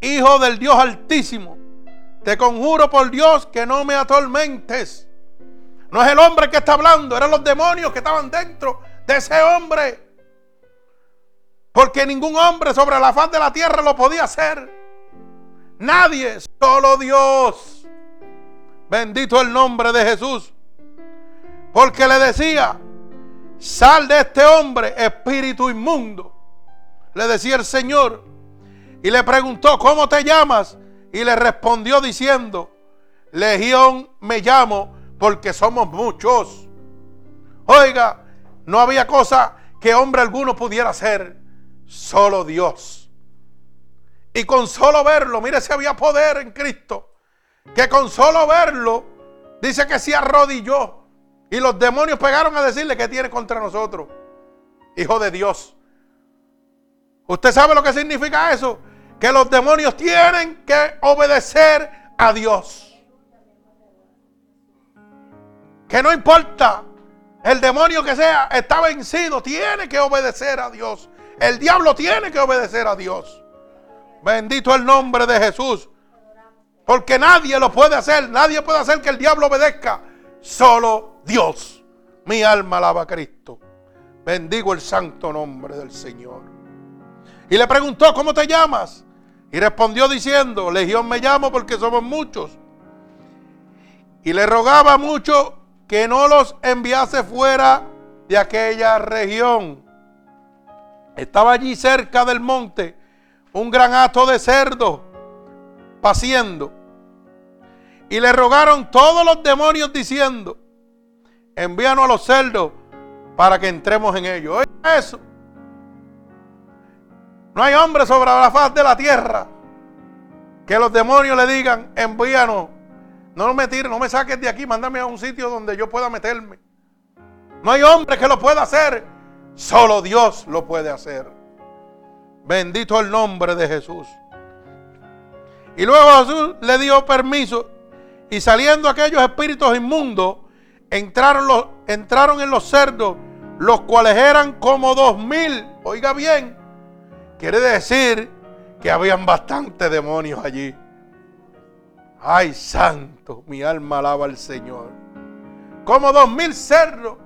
Hijo del Dios altísimo, te conjuro por Dios que no me atormentes. No es el hombre que está hablando, eran los demonios que estaban dentro de ese hombre. Porque ningún hombre sobre la faz de la tierra lo podía hacer. Nadie, solo Dios. Bendito el nombre de Jesús. Porque le decía, sal de este hombre, espíritu inmundo. Le decía el Señor. Y le preguntó, ¿cómo te llamas? Y le respondió diciendo, Legión me llamo porque somos muchos. Oiga, no había cosa que hombre alguno pudiera hacer, solo Dios. Y con solo verlo, mire si había poder en Cristo, que con solo verlo, dice que se arrodilló. Y los demonios pegaron a decirle que tiene contra nosotros. Hijo de Dios. ¿Usted sabe lo que significa eso? Que los demonios tienen que obedecer a Dios. Que no importa el demonio que sea está vencido, tiene que obedecer a Dios. El diablo tiene que obedecer a Dios. Bendito el nombre de Jesús. Porque nadie lo puede hacer. Nadie puede hacer que el diablo obedezca. Solo Dios. Mi alma alaba a Cristo. Bendigo el santo nombre del Señor. Y le preguntó, ¿cómo te llamas? Y respondió diciendo, Legión me llamo porque somos muchos. Y le rogaba mucho que no los enviase fuera de aquella región. Estaba allí cerca del monte un gran hato de cerdo paciendo. Y le rogaron todos los demonios diciendo, envíanos a los cerdos para que entremos en ellos. Oiga eso. No hay hombre sobre la faz de la tierra que los demonios le digan, envíanos. No me tires, no me saques de aquí, mándame a un sitio donde yo pueda meterme. No hay hombre que lo pueda hacer. Solo Dios lo puede hacer. Bendito el nombre de Jesús. Y luego Jesús le dio permiso. Y saliendo aquellos espíritus inmundos, entraron, los, entraron en los cerdos, los cuales eran como dos mil. Oiga bien, quiere decir que habían bastantes demonios allí. Ay, santo, mi alma alaba al Señor. Como dos mil cerdos.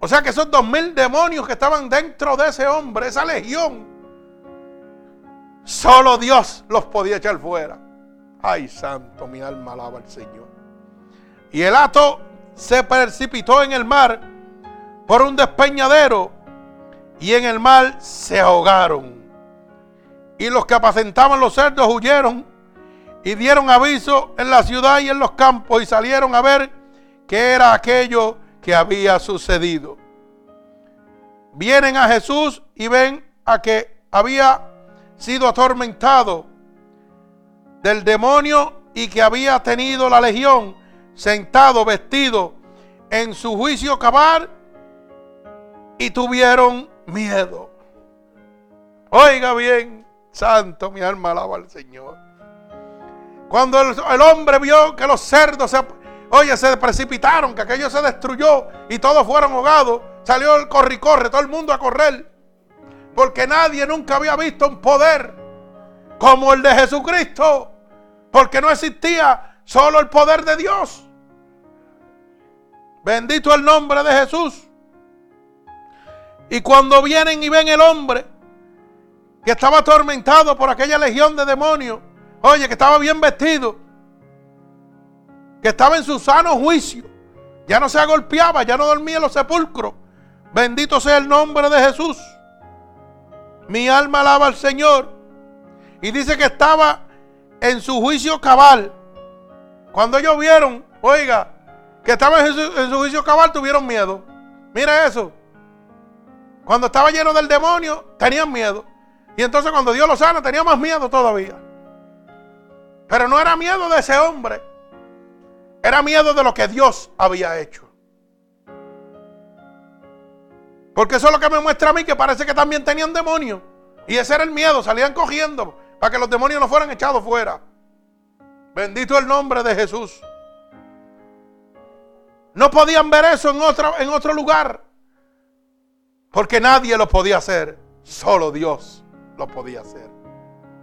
O sea que esos dos mil demonios que estaban dentro de ese hombre, esa legión, solo Dios los podía echar fuera. Ay, santo, mi alma alaba al Señor. Y el hato se precipitó en el mar por un despeñadero y en el mar se ahogaron. Y los que apacentaban los cerdos huyeron y dieron aviso en la ciudad y en los campos y salieron a ver qué era aquello que había sucedido. Vienen a Jesús y ven a que había sido atormentado del demonio y que había tenido la legión sentado, vestido en su juicio cabal y tuvieron miedo. Oiga bien, santo, mi alma alaba al Señor. Cuando el, hombre vio que los cerdos se, oye, se precipitaron, que aquello se destruyó y todos fueron ahogados, salió el corre y corre, todo el mundo a correr. Porque nadie nunca había visto un poder como el de Jesucristo. Porque no existía solo el poder de Dios. Bendito el nombre de Jesús. Y cuando vienen y ven el hombre que estaba atormentado por aquella legión de demonios, Oye, que estaba bien vestido. Que estaba en su sano juicio. Ya no se golpeaba, ya no dormía en los sepulcros. Bendito sea el nombre de Jesús. Mi alma alaba al Señor. Y dice que estaba en su juicio cabal. Cuando ellos vieron, oiga, que estaba en su, en su juicio cabal, tuvieron miedo. Mire eso. Cuando estaba lleno del demonio, tenían miedo. Y entonces cuando Dios lo sana, tenía más miedo todavía. Pero no era miedo de ese hombre. Era miedo de lo que Dios había hecho. Porque eso es lo que me muestra a mí que parece que también tenían demonios. Y ese era el miedo, salían cogiendo para que los demonios no fueran echados fuera. Bendito el nombre de Jesús. No podían ver eso en otro, en otro lugar. Porque nadie lo podía hacer. Solo Dios lo podía hacer.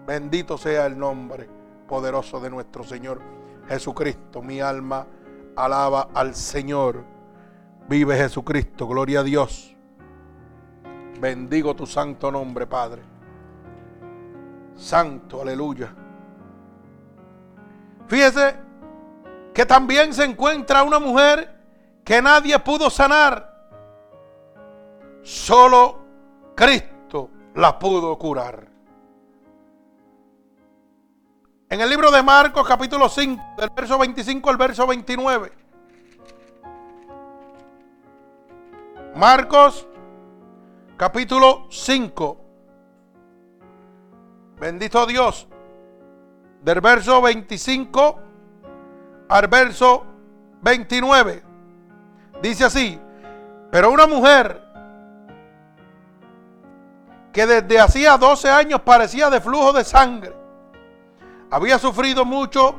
Bendito sea el nombre poderoso de nuestro Señor Jesucristo. Mi alma alaba al Señor. Vive Jesucristo, gloria a Dios. Bendigo tu santo nombre, Padre. Santo, aleluya. Fíjese que también se encuentra una mujer que nadie pudo sanar. Solo Cristo la pudo curar. En el libro de Marcos capítulo 5, del verso 25 al verso 29. Marcos capítulo 5. Bendito Dios. Del verso 25 al verso 29. Dice así, pero una mujer que desde hacía 12 años parecía de flujo de sangre había sufrido mucho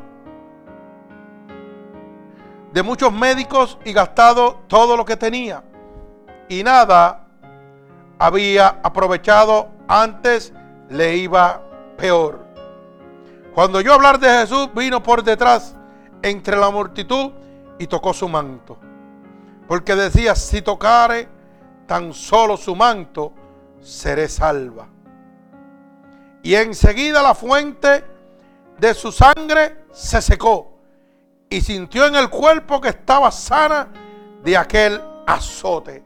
de muchos médicos y gastado todo lo que tenía. Y nada había aprovechado, antes le iba peor. Cuando yo hablar de Jesús, vino por detrás entre la multitud y tocó su manto. Porque decía, si tocare tan solo su manto, seré salva. Y enseguida la fuente de su sangre se secó y sintió en el cuerpo que estaba sana de aquel azote.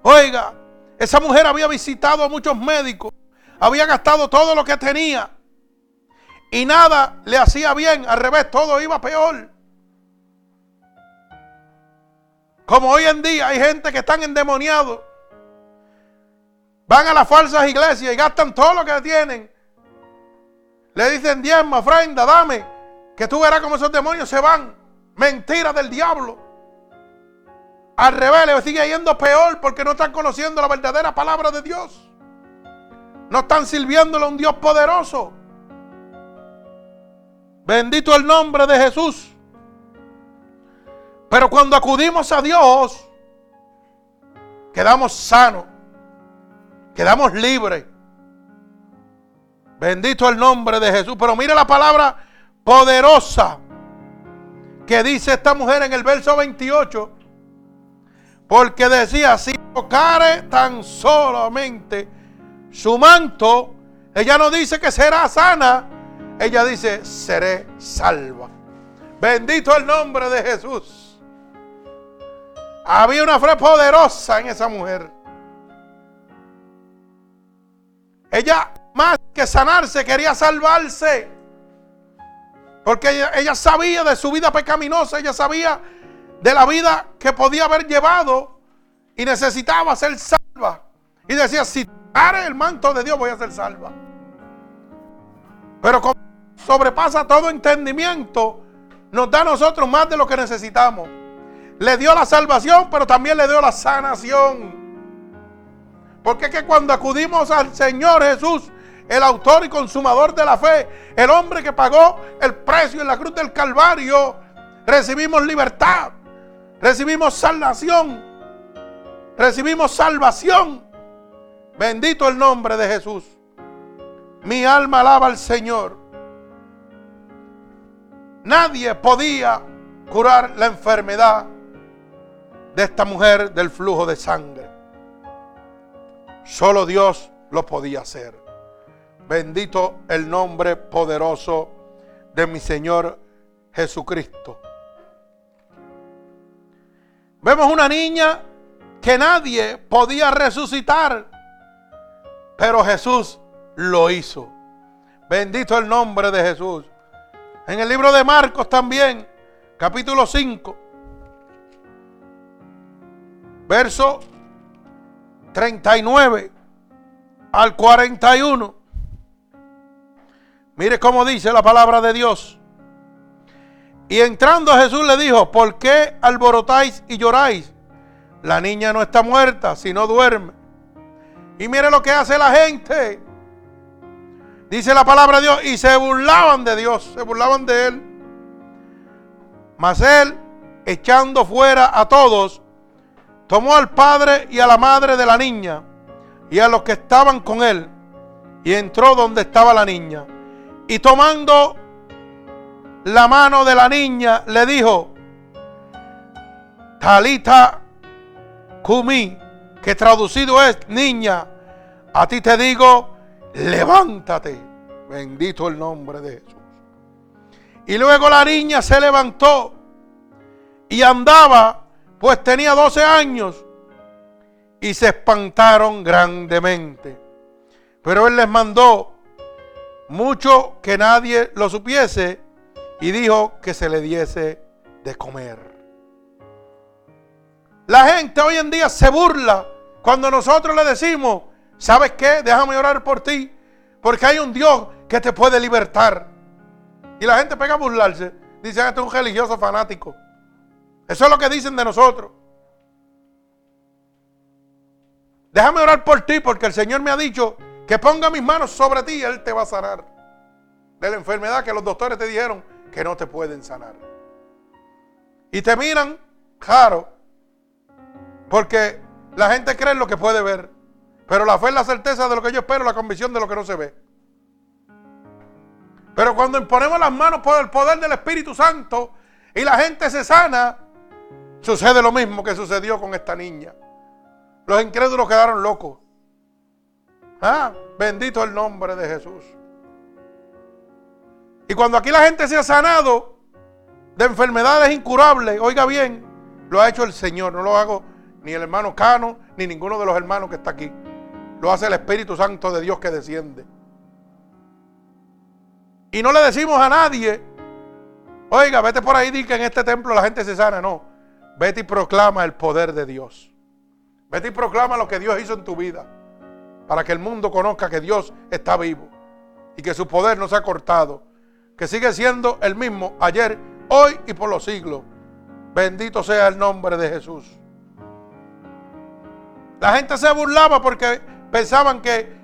Oiga, esa mujer había visitado a muchos médicos, había gastado todo lo que tenía y nada le hacía bien, al revés, todo iba peor. Como hoy en día hay gente que están endemoniados. Van a las falsas iglesias y gastan todo lo que tienen. Le dicen diezma, ofrenda, dame. Que tú verás como esos demonios se van. Mentira del diablo. Al revés, le sigue yendo peor porque no están conociendo la verdadera palabra de Dios. No están sirviéndole a un Dios poderoso. Bendito el nombre de Jesús. Pero cuando acudimos a Dios, quedamos sanos, quedamos libres. Bendito el nombre de Jesús. Pero mire la palabra poderosa que dice esta mujer en el verso 28. Porque decía, si tocare tan solamente su manto, ella no dice que será sana, ella dice, seré salva. Bendito el nombre de Jesús. Había una fe poderosa en esa mujer. Ella, más que sanarse, quería salvarse. Porque ella, sabía de su vida pecaminosa, ella sabía de la vida que podía haber llevado y necesitaba ser salva. Y decía, si tocar el manto de Dios voy a ser salva. Pero como sobrepasa todo entendimiento, nos da a nosotros más de lo que necesitamos. Le dio la salvación, pero también le dio la sanación. Porque es que cuando acudimos al Señor Jesús, el autor y consumador de la fe, el hombre que pagó el precio en la cruz del Calvario, recibimos libertad, recibimos salvación, recibimos salvación. Bendito el nombre de Jesús. Mi alma alaba al Señor. Nadie podía curar la enfermedad de esta mujer del flujo de sangre. Solo Dios lo podía hacer. Bendito el nombre poderoso de mi Señor Jesucristo. Vemos una niña que nadie podía resucitar, pero Jesús lo hizo. Bendito el nombre de Jesús. En el libro de Marcos también, capítulo 5, verso 39 al 41. Mire cómo dice la palabra de Dios. Y entrando Jesús le dijo, ¿por qué alborotáis y lloráis? La niña no está muerta, sino duerme. Y mire lo que hace la gente. Dice la palabra de Dios, y se burlaban de Dios, se burlaban de él. Mas él, echando fuera a todos, tomó al padre y a la madre de la niña y a los que estaban con él y entró donde estaba la niña. Y tomando la mano de la niña, le dijo, Talita Kumi, que traducido es niña, a ti te digo, levántate. Bendito el nombre de Jesús. Y luego la niña se levantó y andaba, pues tenía 12 años, y se espantaron grandemente. Pero él les mandó mucho que nadie lo supiese y dijo que se le diese de comer. La gente hoy en día se burla cuando nosotros le decimos, ¿Sabes qué? Déjame orar por ti. Porque hay un Dios que te puede libertar. Y la gente pega a burlarse. Dicen, este es un religioso fanático. Eso es lo que dicen de nosotros. Déjame orar por ti porque el Señor me ha dicho que ponga mis manos sobre ti y Él te va a sanar. De la enfermedad que los doctores te dijeron que no te pueden sanar. Y te miran claro. Porque la gente cree en lo que puede ver. Pero la fe es la certeza de lo que yo espero, la convicción de lo que no se ve. Pero cuando imponemos las manos por el poder del Espíritu Santo y la gente se sana, sucede lo mismo que sucedió con esta niña. Los incrédulos quedaron locos. Ah, bendito el nombre de Jesús. Y cuando aquí la gente se ha sanado de enfermedades incurables, oiga bien, lo ha hecho el Señor, no lo hago ni el hermano Cano, ni ninguno de los hermanos que está aquí. Lo hace el Espíritu Santo de Dios que desciende. Y no le decimos a nadie, oiga, vete por ahí y di que en este templo la gente se sana. No, vete y proclama el poder de Dios. Vete y proclama lo que Dios hizo en tu vida. Para que el mundo conozca que Dios está vivo. Y que su poder no se ha cortado. Que sigue siendo el mismo ayer, hoy y por los siglos. Bendito sea el nombre de Jesús. La gente se burlaba porque pensaban que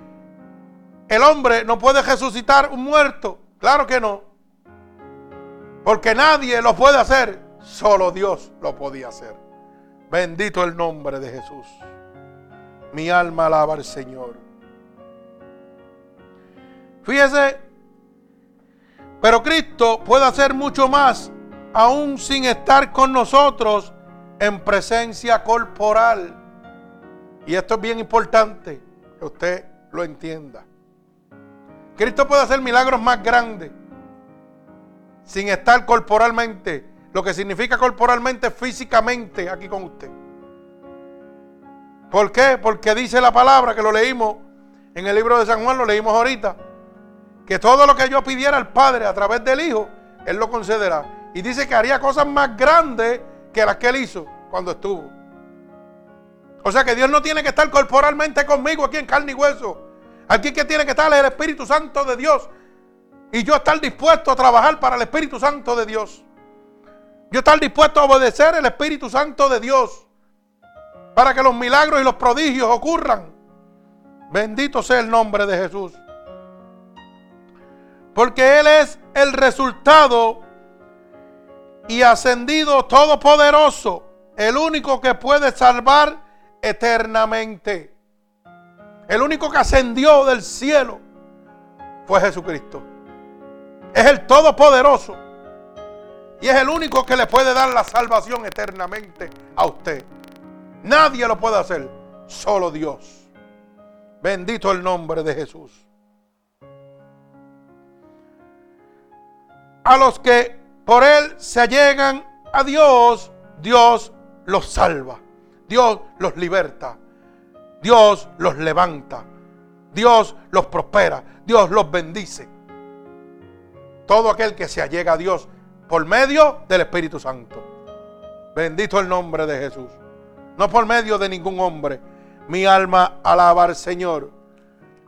el hombre no puede resucitar un muerto. Claro que no. Porque nadie lo puede hacer. Solo Dios lo podía hacer. Bendito el nombre de Jesús. Mi alma alaba al Señor. Fíjese, pero Cristo puede hacer mucho más, aún sin estar con nosotros en presencia corporal. Y esto es bien importante que usted lo entienda. Cristo puede hacer milagros más grandes sin estar corporalmente. Lo que significa corporalmente, físicamente aquí con usted. ¿Por qué? Porque dice la palabra que lo leímos en el libro de San Juan, lo leímos ahorita, que todo lo que yo pidiera al Padre a través del Hijo, Él lo concederá. Y dice que haría cosas más grandes que las que Él hizo cuando estuvo. O sea que Dios no tiene que estar corporalmente conmigo aquí en carne y hueso. Aquí que tiene que estar es el Espíritu Santo de Dios. Y yo estar dispuesto a trabajar para el Espíritu Santo de Dios. Yo estar dispuesto a obedecer el Espíritu Santo de Dios. Para que los milagros y los prodigios ocurran. Bendito sea el nombre de Jesús. Porque Él es el resultado y ascendido todopoderoso. El único que puede salvar eternamente. El único que ascendió del cielo fue Jesucristo. Es el Todopoderoso. Y es el único que le puede dar la salvación eternamente a usted. Nadie lo puede hacer, solo Dios. Bendito el nombre de Jesús. A los que por Él se llegan a Dios, Dios los salva. Dios los liberta. Dios los levanta. Dios los prospera. Dios los bendice. Todo aquel que se allega a Dios por medio del Espíritu Santo. Bendito el nombre de Jesús. No por medio de ningún hombre. Mi alma alaba al Señor.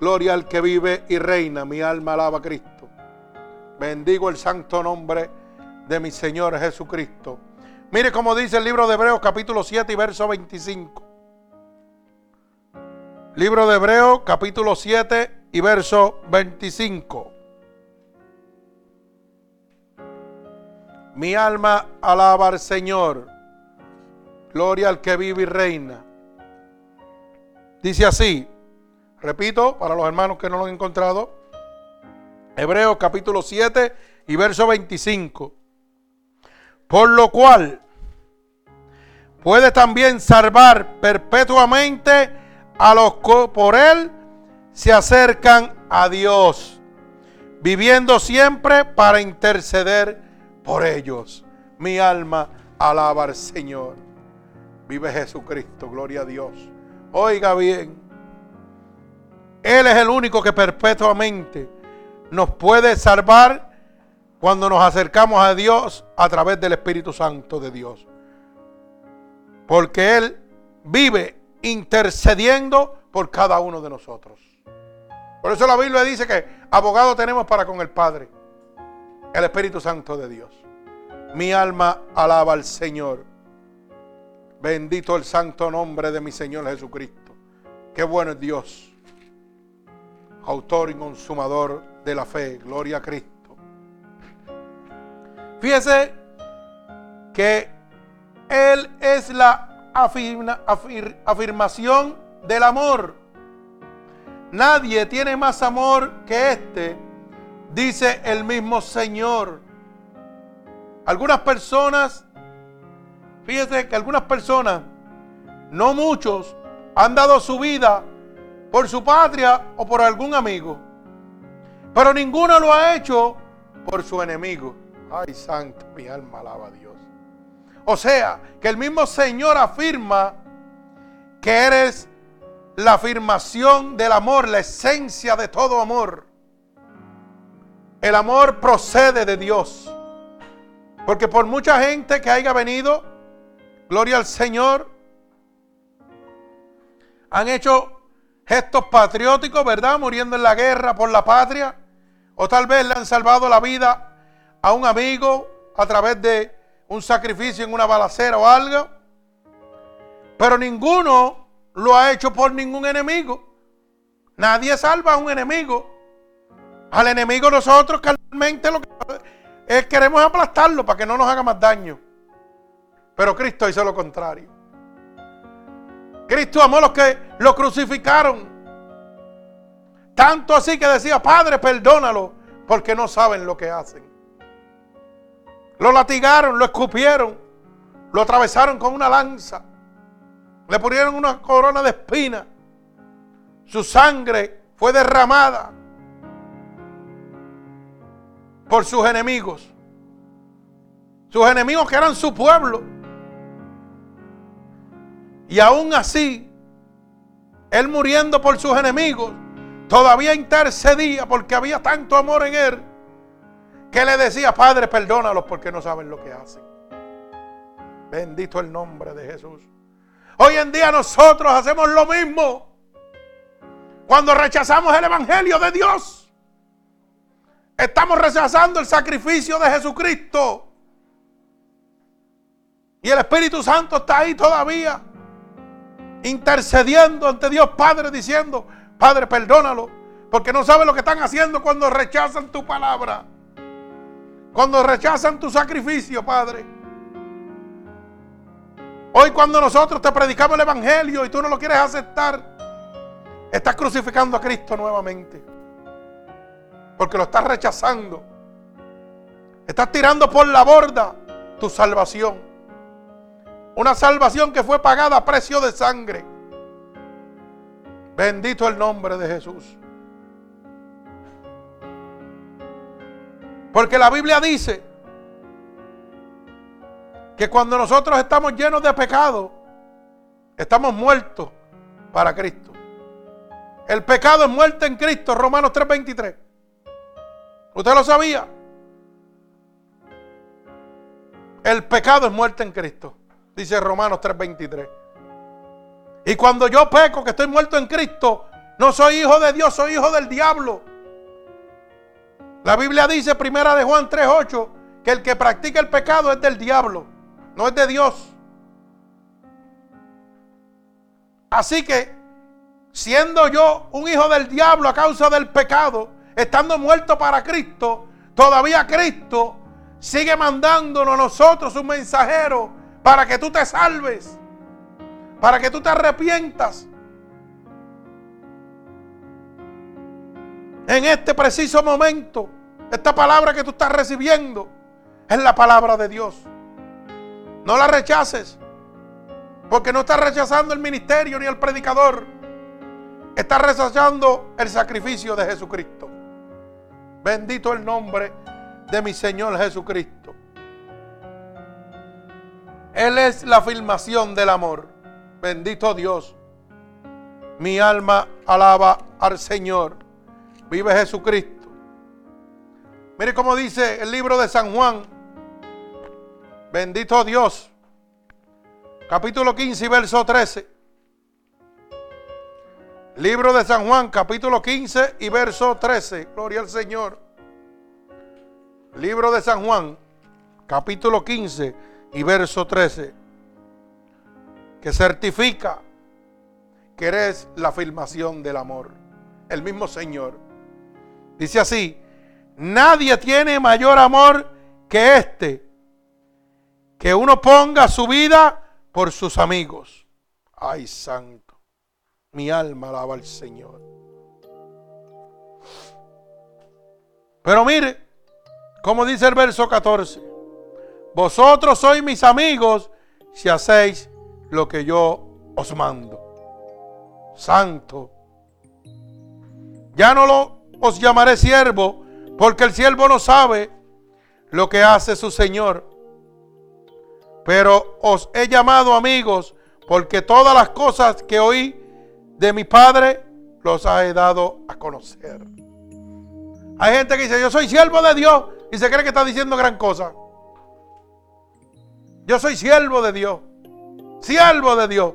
Gloria al que vive y reina. Mi alma alaba a Cristo. Bendigo el santo nombre de mi Señor Jesucristo. Mire cómo dice el libro de Hebreos capítulo 7 y verso 25. Libro de Hebreos, capítulo 7 y verso 25. Mi alma alaba al Señor. Gloria al que vive y reina. Dice así, repito, para los hermanos que no lo han encontrado, Hebreos capítulo 7 y verso 25. Por lo cual puede también salvar perpetuamente a los que por Él se acercan a Dios, viviendo siempre para interceder por ellos. Mi alma alaba al Señor. Vive Jesucristo, gloria a Dios. Oiga bien, Él es el único que perpetuamente nos puede salvar cuando nos acercamos a Dios a través del Espíritu Santo de Dios. Porque Él vive intercediendo por cada uno de nosotros. Por eso la Biblia dice que abogado tenemos para con el Padre, el Espíritu Santo de Dios. Mi alma alaba al Señor. Bendito el santo nombre de mi Señor Jesucristo. Qué bueno es Dios. Autor y consumador de la fe. Gloria a Cristo. Fíjese que Él es la afirmación del amor. Nadie tiene más amor que este, dice el mismo Señor. Algunas personas, fíjese que algunas personas, no muchos, han dado su vida por su patria o por algún amigo. Pero ninguno lo ha hecho por su enemigo. Ay, santo, mi alma alaba a Dios. O sea, que el mismo Señor afirma que eres la afirmación del amor, la esencia de todo amor. El amor procede de Dios. Porque por mucha gente que haya venido, gloria al Señor, han hecho gestos patrióticos, ¿verdad? Muriendo en la guerra por la patria. O tal vez le han salvado la vida a un amigo a través de un sacrificio en una balacera o algo. Pero ninguno lo ha hecho por ningún enemigo. Nadie salva a un enemigo. Al enemigo nosotros realmente lo que es, queremos aplastarlo para que no nos haga más daño. Pero Cristo hizo lo contrario. Cristo amó a los que lo crucificaron. Tanto así que decía, Padre, perdónalo, porque no saben lo que hacen. Lo latigaron, lo escupieron, lo atravesaron con una lanza, le pusieron una corona de espinas. Su sangre fue derramada por sus enemigos. Sus enemigos que eran su pueblo. Y aún así, él muriendo por sus enemigos, todavía intercedía porque había tanto amor en él que le decía, Padre, perdónalos porque no saben lo que hacen. Bendito el nombre de Jesús. Hoy en día nosotros hacemos lo mismo cuando rechazamos el Evangelio de Dios. Estamos rechazando el sacrificio de Jesucristo. Y el Espíritu Santo está ahí todavía, intercediendo ante Dios Padre, diciendo, Padre, perdónalo, porque no sabe lo que están haciendo cuando rechazan tu palabra, cuando rechazan tu sacrificio, Padre. Hoy cuando nosotros te predicamos el Evangelio y tú no lo quieres aceptar, estás crucificando a Cristo nuevamente porque lo estás rechazando. Estás tirando por la borda tu salvación. Una salvación que fue pagada a precio de sangre. Bendito el nombre de Jesús. Porque la Biblia dice que cuando nosotros estamos llenos de pecado, estamos muertos para Cristo. El pecado es muerte en Cristo, Romanos 3:23. ¿Usted lo sabía? El pecado es muerte en Cristo, dice Romanos 3:23. Y cuando yo peco, que estoy muerto en Cristo, no soy hijo de Dios, soy hijo del diablo. La Biblia dice, primera de Juan 3:8, que el que practica el pecado es del diablo, no es de Dios. Así que, siendo yo un hijo del diablo a causa del pecado, estando muerto para Cristo, todavía Cristo sigue mandándonos a nosotros un mensajero para que tú te salves, para que tú te arrepientas. En este preciso momento, esta palabra que tú estás recibiendo es la palabra de Dios. No la rechaces, porque no estás rechazando el ministerio ni el predicador. Estás rechazando el sacrificio de Jesucristo. Bendito el nombre de mi Señor Jesucristo. Él es la afirmación del amor. Bendito Dios. Mi alma alaba al Señor. Vive Jesucristo. Mire cómo dice el libro de San Juan. Bendito Dios. Capítulo 15 y verso 13. Libro de San Juan, capítulo 15 y verso 13. Gloria al Señor. Libro de San Juan, capítulo 15 y verso 13. Que certifica que eres la afirmación del amor. El mismo Señor. Dice así, nadie tiene mayor amor que este, que uno ponga su vida por sus amigos. Ay, santo. Mi alma alaba al Señor. Pero mire, como dice el verso 14, vosotros sois mis amigos si hacéis lo que yo os mando. Santo. Ya no lo, os llamaré siervo, porque el siervo no sabe lo que hace su Señor. Pero os he llamado amigos, porque todas las cosas que oí de mi Padre los he dado a conocer. Hay gente que dice, yo soy siervo de Dios y se cree que está diciendo gran cosa. Yo soy siervo de Dios. Siervo de Dios.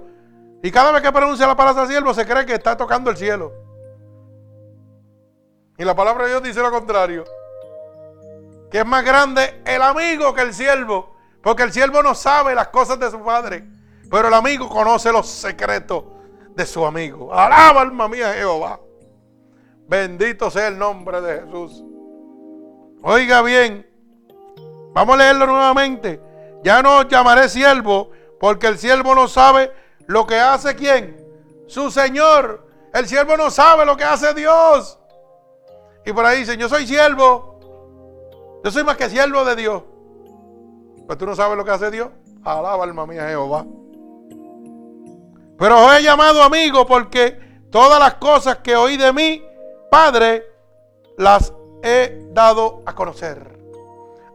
Y cada vez que pronuncia la palabra siervo se cree que está tocando el cielo. Y la palabra de Dios dice lo contrario. Que es más grande el amigo que el siervo. Porque el siervo no sabe las cosas de su padre. Pero el amigo conoce los secretos de su amigo. Alaba alma mía Jehová. Bendito sea el nombre de Jesús. Oiga bien. Vamos a leerlo nuevamente. Ya no llamaré siervo porque el siervo no sabe lo que hace quién. Su Señor. El siervo no sabe lo que hace Dios. Y por ahí dicen, yo soy siervo. Yo soy más que siervo de Dios. Pero tú no sabes lo que hace Dios. Alaba alma mía Jehová. Pero os he llamado amigo porque todas las cosas que oí de mí, Padre, las he dado a conocer.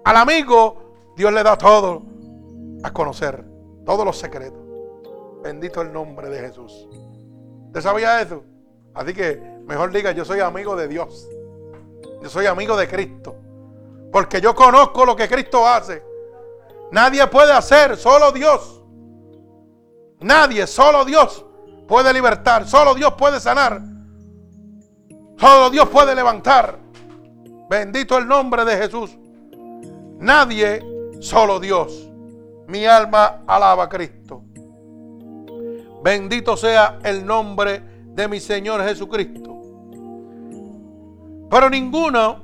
Al amigo Dios le da todo a conocer, todos los secretos. Bendito el nombre de Jesús. ¿Usted sabía eso? Así que mejor diga, yo soy amigo de Dios. Yo soy amigo de Cristo. Porque yo conozco lo que Cristo hace. Nadie puede hacer, solo Dios. Nadie, solo Dios puede libertar, solo Dios puede sanar. Solo Dios puede levantar. Bendito el nombre de Jesús. Nadie, solo Dios. Mi alma alaba a Cristo. Bendito sea el nombre de mi Señor Jesucristo. Pero ninguno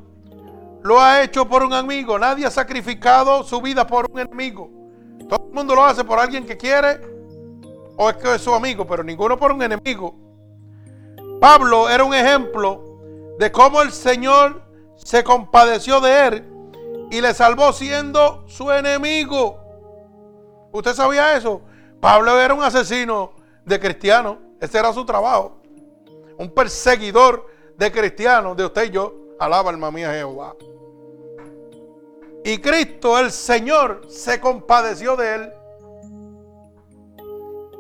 lo ha hecho por un amigo. Nadie ha sacrificado su vida por un enemigo. Todo el mundo lo hace por alguien que quiere o es que es su amigo, pero ninguno por un enemigo. Pablo era un ejemplo de cómo el Señor se compadeció de él y le salvó siendo su enemigo. ¿Usted sabía eso? Pablo era un asesino de cristianos. Ese era su trabajo. Un perseguidor de cristianos, de usted y yo. Alaba alma mía Jehová. Y Cristo, el Señor, se compadeció de él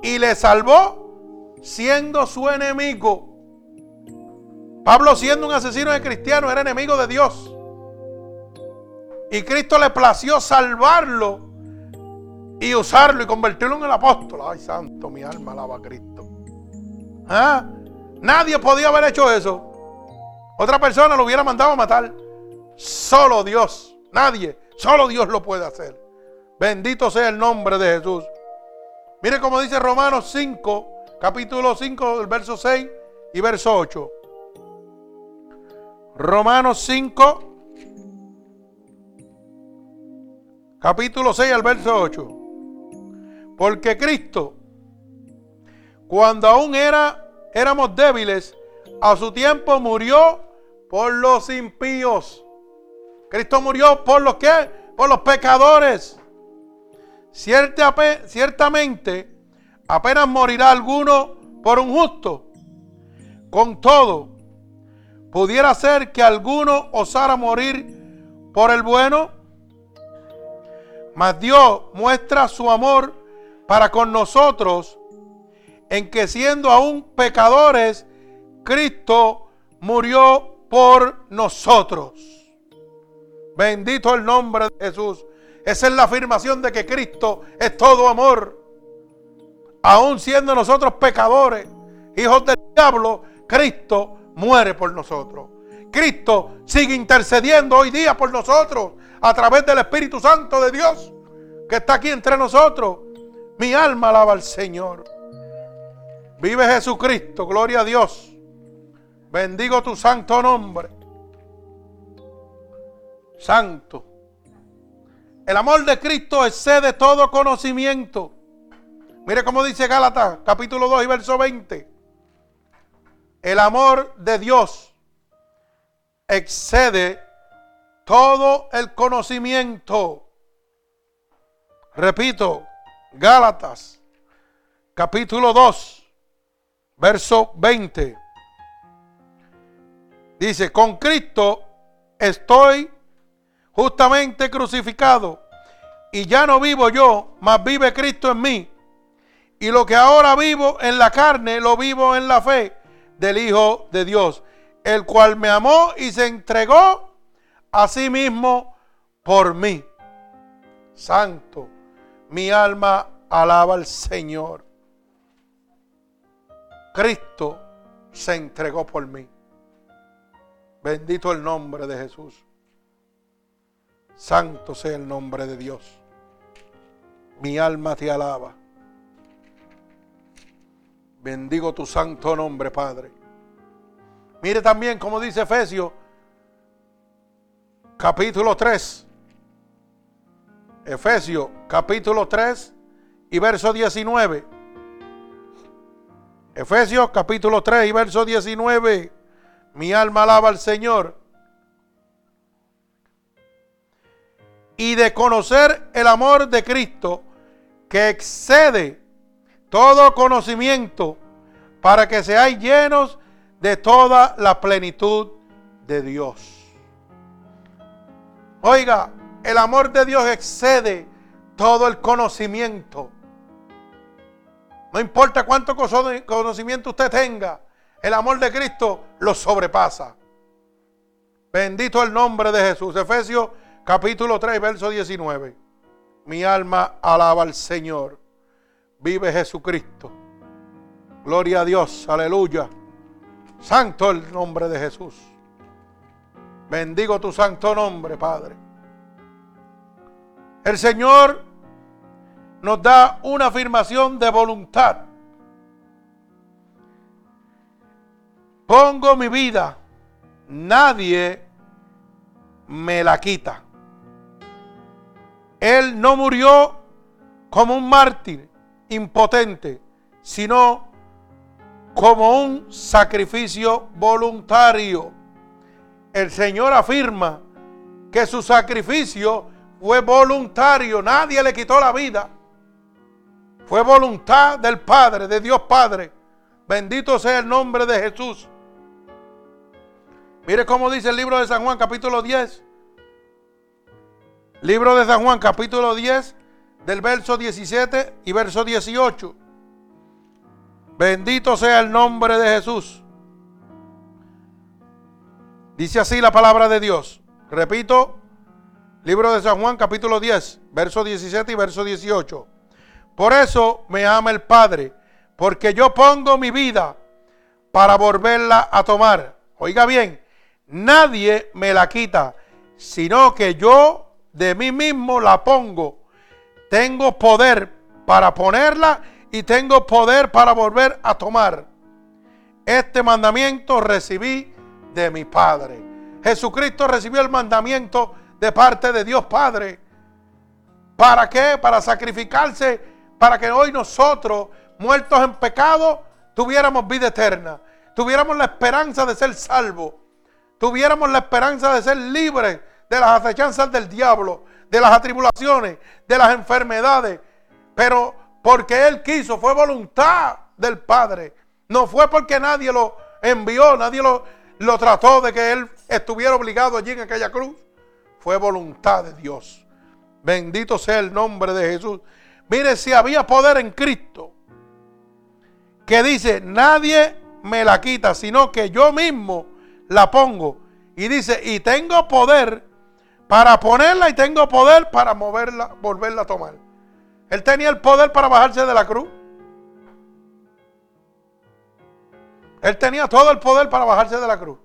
y le salvó siendo su enemigo. Pablo siendo un asesino de cristiano era enemigo de Dios. Y Cristo le plació salvarlo y usarlo y convertirlo en el apóstol. Ay, santo, mi alma alaba a Cristo. ¿Ah? Nadie podía haber hecho eso. Otra persona lo hubiera mandado a matar. Solo Dios. Nadie. Solo Dios lo puede hacer. Bendito sea el nombre de Jesús. Mire cómo dice Romanos 5, capítulo 5, del verso 6 y verso 8. Romanos 5, capítulo 6 al verso 8. Porque Cristo, cuando aún era, éramos débiles, a su tiempo murió por los impíos. Cristo murió por los que? Por los pecadores ciertamente apenas morirá alguno por un justo. Con todo, pudiera ser que alguno osara morir por el bueno. Mas Dios muestra su amor para con nosotros en que siendo aún pecadores, Cristo murió por nosotros. Bendito el nombre de Jesús. Esa es la afirmación de que Cristo es todo amor. Aún siendo nosotros pecadores, hijos del diablo, Cristo muere por nosotros. Cristo sigue intercediendo hoy día por nosotros a través del Espíritu Santo de Dios que está aquí entre nosotros. Mi alma alaba al Señor. Vive Jesucristo, gloria a Dios. Bendigo tu santo nombre. Santo. El amor de Cristo excede todo conocimiento. Mire cómo dice Gálatas, capítulo 2 y verso 20. El amor de Dios excede todo el conocimiento. Repito, Gálatas, capítulo 2, verso 20. Dice, con Cristo estoy justamente crucificado. Y ya no vivo yo, mas vive Cristo en mí. Y lo que ahora vivo en la carne, lo vivo en la fe del Hijo de Dios. el cual me amó y se entregó a sí mismo por mí. Santo, mi alma alaba al Señor. Cristo se entregó por mí. Bendito el nombre de Jesús. Santo sea el nombre de Dios. Mi alma te alaba. Bendigo tu santo nombre, Padre. Mire también como dice Efesios, capítulo 3. Efesios, capítulo 3 y verso 19. Efesios, capítulo 3 y verso 19. Mi alma alaba al Señor. Y de conocer el amor de Cristo que excede todo conocimiento para que seáis llenos de toda la plenitud de Dios. Oiga, el amor de Dios excede todo el conocimiento. No importa cuánto conocimiento usted tenga, el amor de Cristo lo sobrepasa. Bendito el nombre de Jesús. Efesios capítulo 3, verso 19. Mi alma alaba al Señor. Vive Jesucristo. Gloria a Dios. Aleluya. Santo el nombre de Jesús. Bendigo tu santo nombre, Padre. El Señor nos da una afirmación de voluntad. Pongo mi vida, nadie me la quita. Él no murió como un mártir impotente, sino como un sacrificio voluntario. El Señor afirma que su sacrificio fue voluntario, nadie le quitó la vida. Fue voluntad del Padre, de Dios Padre. Bendito sea el nombre de Jesús. Mire cómo dice el libro de San Juan capítulo 10. Libro de San Juan capítulo 10 del verso 17 y verso 18. Bendito sea el nombre de Jesús. Dice así la palabra de Dios. Repito, libro de San Juan capítulo 10, verso 17 y verso 18. Por eso me ama el Padre, porque yo pongo mi vida para volverla a tomar. Oiga bien, nadie me la quita, sino que yo de mí mismo la pongo. Tengo poder para ponerla y tengo poder para volver a tomar. Este mandamiento recibí de mi Padre. Jesucristo recibió el mandamiento de parte de Dios Padre. ¿Para qué? Para sacrificarse, para que hoy nosotros, muertos en pecado, tuviéramos vida eterna, tuviéramos la esperanza de ser salvos, tuviéramos la esperanza de ser libres de las acechanzas del diablo, de las atribulaciones, de las enfermedades. Pero porque Él quiso, fue voluntad del Padre. No fue porque nadie lo envió, nadie lo, lo trató de que Él estuviera obligado allí en aquella cruz. Fue voluntad de Dios. Bendito sea el nombre de Jesús. Mire, si había poder en Cristo, que dice, nadie me la quita, sino que yo mismo la pongo. Y dice, y tengo poder para ponerla y tengo poder para moverla, volverla a tomar. Él tenía el poder para bajarse de la cruz. Él tenía todo el poder para bajarse de la cruz.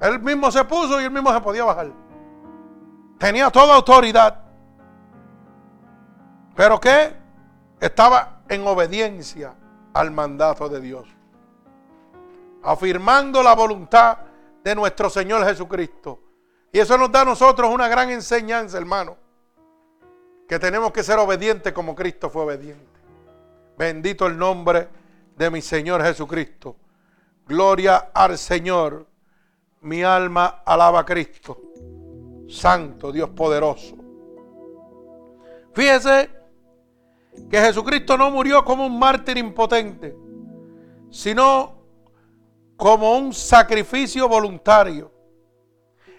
Él mismo se puso y él mismo se podía bajar. Tenía toda autoridad. Pero que estaba en obediencia al mandato de Dios. Afirmando la voluntad de nuestro Señor Jesucristo. Y eso nos da a nosotros una gran enseñanza, hermano que tenemos que ser obedientes como Cristo fue obediente. Bendito el nombre de mi Señor Jesucristo. Gloria al Señor. Mi alma alaba a Cristo. Santo Dios poderoso. Fíjese que Jesucristo no murió como un mártir impotente, sino como un sacrificio voluntario.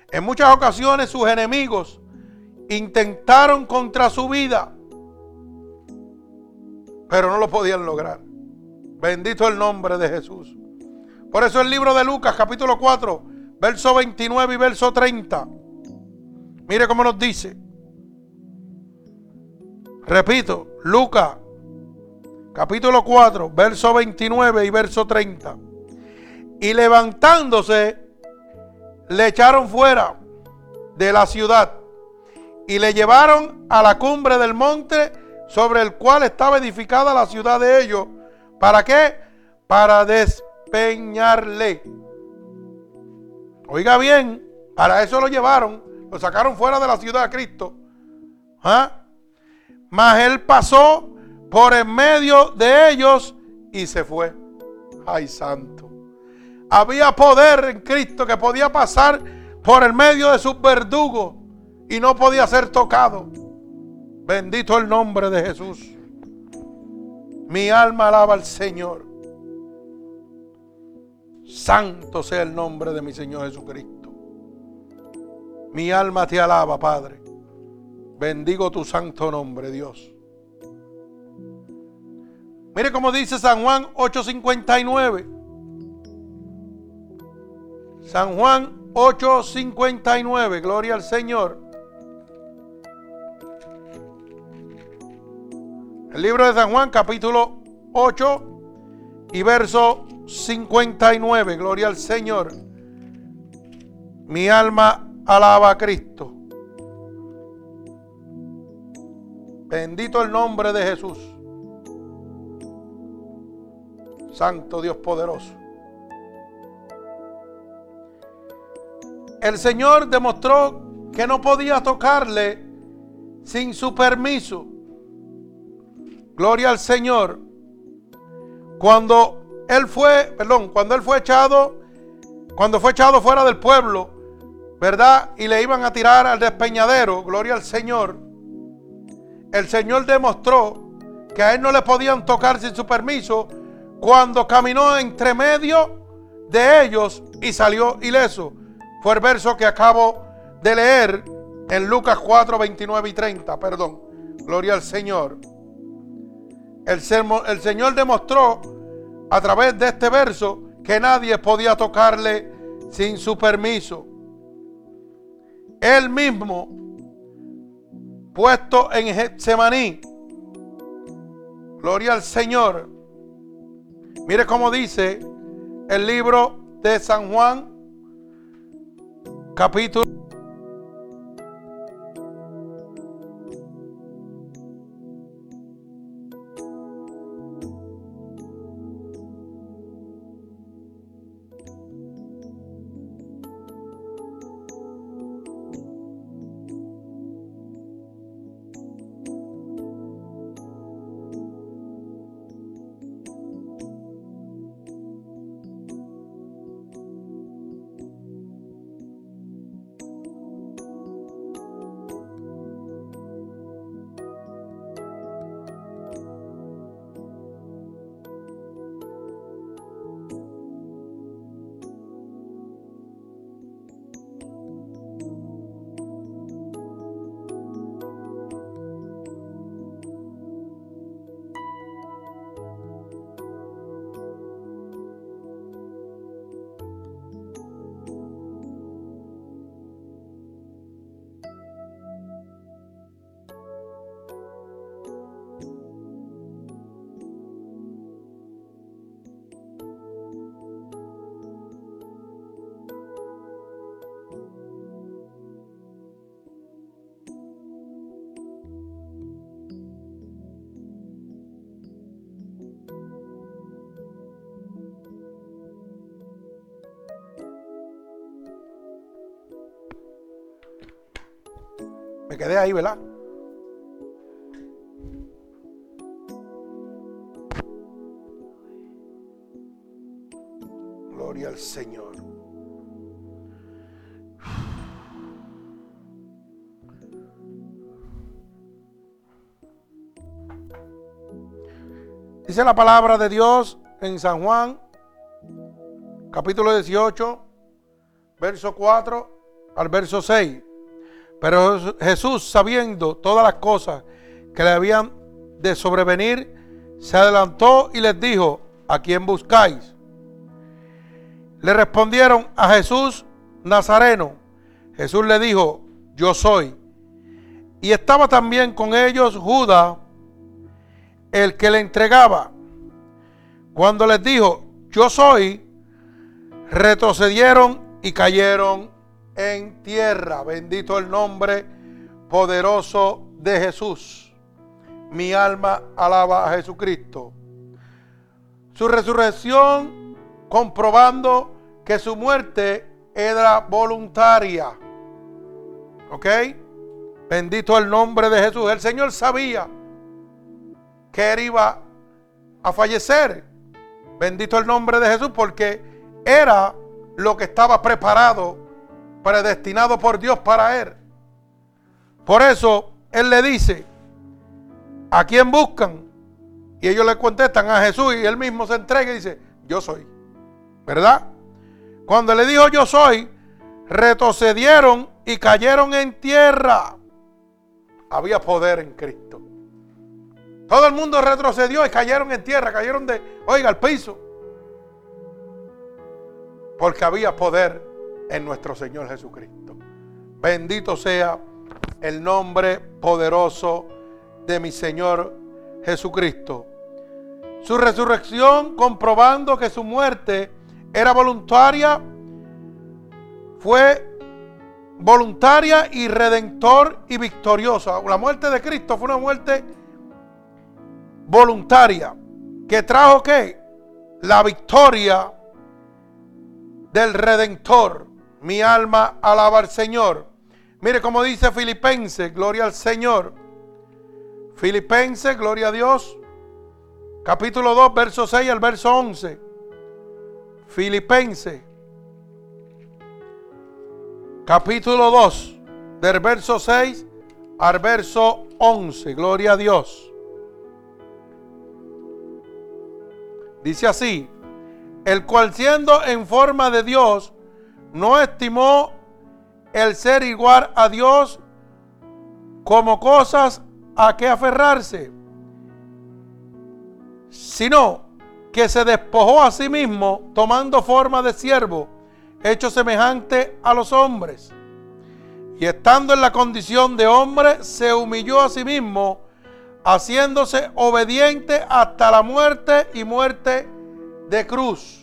En muchas ocasiones sus enemigos intentaron contra su vida, pero no lo podían lograr. Bendito el nombre de Jesús. Por eso el libro de Lucas, capítulo 4, verso 29 y verso 30. Mire cómo nos dice. Repito, Lucas, capítulo 4, verso 29 y verso 30. Y levantándose, le echaron fuera de la ciudad y le llevaron a la cumbre del monte sobre el cual estaba edificada la ciudad de ellos. ¿Para qué? Para despeñarle. Oiga bien, para eso lo llevaron, lo sacaron fuera de la ciudad de Cristo. ¿Ah? Mas él pasó por en medio de ellos y se fue. Ay, santo. Había poder en Cristo que podía pasar por el medio de sus verdugos y no podía ser tocado. Bendito el nombre de Jesús. Mi alma alaba al Señor. Santo sea el nombre de mi Señor Jesucristo. Mi alma te alaba, Padre. Bendigo tu santo nombre, Dios. Mire cómo dice San Juan 8:59. San Juan 8:59, gloria al Señor. El libro de San Juan, capítulo 8 y verso 59. Gloria al Señor. Mi alma alaba a Cristo. Bendito el nombre de Jesús. Santo Dios poderoso. El Señor demostró que no podía tocarle sin su permiso. Gloria al Señor. Cuando él fue, perdón, cuando él fue echado, cuando fue echado fuera del pueblo, ¿verdad? Y le iban a tirar al despeñadero, gloria al Señor. El Señor demostró que a él no le podían tocar sin su permiso cuando caminó entre medio de ellos y salió ileso. Fue el verso que acabo de leer en Lucas 4, 29 y 30, perdón. Gloria al Señor. El, el Señor demostró a través de este verso que nadie podía tocarle sin su permiso. Él mismo, puesto en Getsemaní, gloria al Señor. Mire cómo dice el libro de San Juan, capítulo ahí. Gloria al Señor. Dice la palabra de Dios en San Juan, capítulo 18, verso 4 al verso 6. Pero Jesús, sabiendo todas las cosas que le habían de sobrevenir, se adelantó y les dijo, ¿a quién buscáis? le respondieron a Jesús Nazareno. Jesús le dijo, yo soy. Y estaba también con ellos Judas, el que le entregaba. Cuando les dijo, yo soy, retrocedieron y cayeron en tierra. Bendito el nombre poderoso de Jesús. Mi alma alaba a Jesucristo. Su resurrección comprobando que su muerte era voluntaria. ¿Ok? Bendito el nombre de Jesús. El Señor sabía que él iba a fallecer. Bendito el nombre de Jesús porque era lo que estaba preparado, predestinado por Dios para él. Por eso él le dice, ¿a quién buscan? Y ellos le contestan a Jesús y él mismo se entrega y dice, yo soy. ¿Verdad? Cuando le dijo yo soy, retrocedieron y cayeron en tierra. Había poder en Cristo. Todo el mundo retrocedió y cayeron en tierra, cayeron de, oiga, al piso. Porque había poder en nuestro Señor Jesucristo. Bendito sea el nombre poderoso de mi Señor Jesucristo. Su resurrección, comprobando que su muerte era voluntaria, fue voluntaria y redentor y victoriosa. La muerte de Cristo fue una muerte voluntaria que trajo qué? La victoria del redentor. Mi alma alaba al Señor. Mire cómo dice Filipenses, gloria al Señor. Filipenses, gloria a Dios. Capítulo 2, verso 6 al verso 11. Filipenses. Capítulo 2, del verso 6 al verso 11. Gloria a Dios. Dice así, el cual siendo en forma de Dios, no estimó el ser igual a Dios como cosas a que aferrarse, sino que se despojó a sí mismo tomando forma de siervo, hecho semejante a los hombres. Y estando en la condición de hombre, se humilló a sí mismo, haciéndose obediente hasta la muerte y muerte de cruz.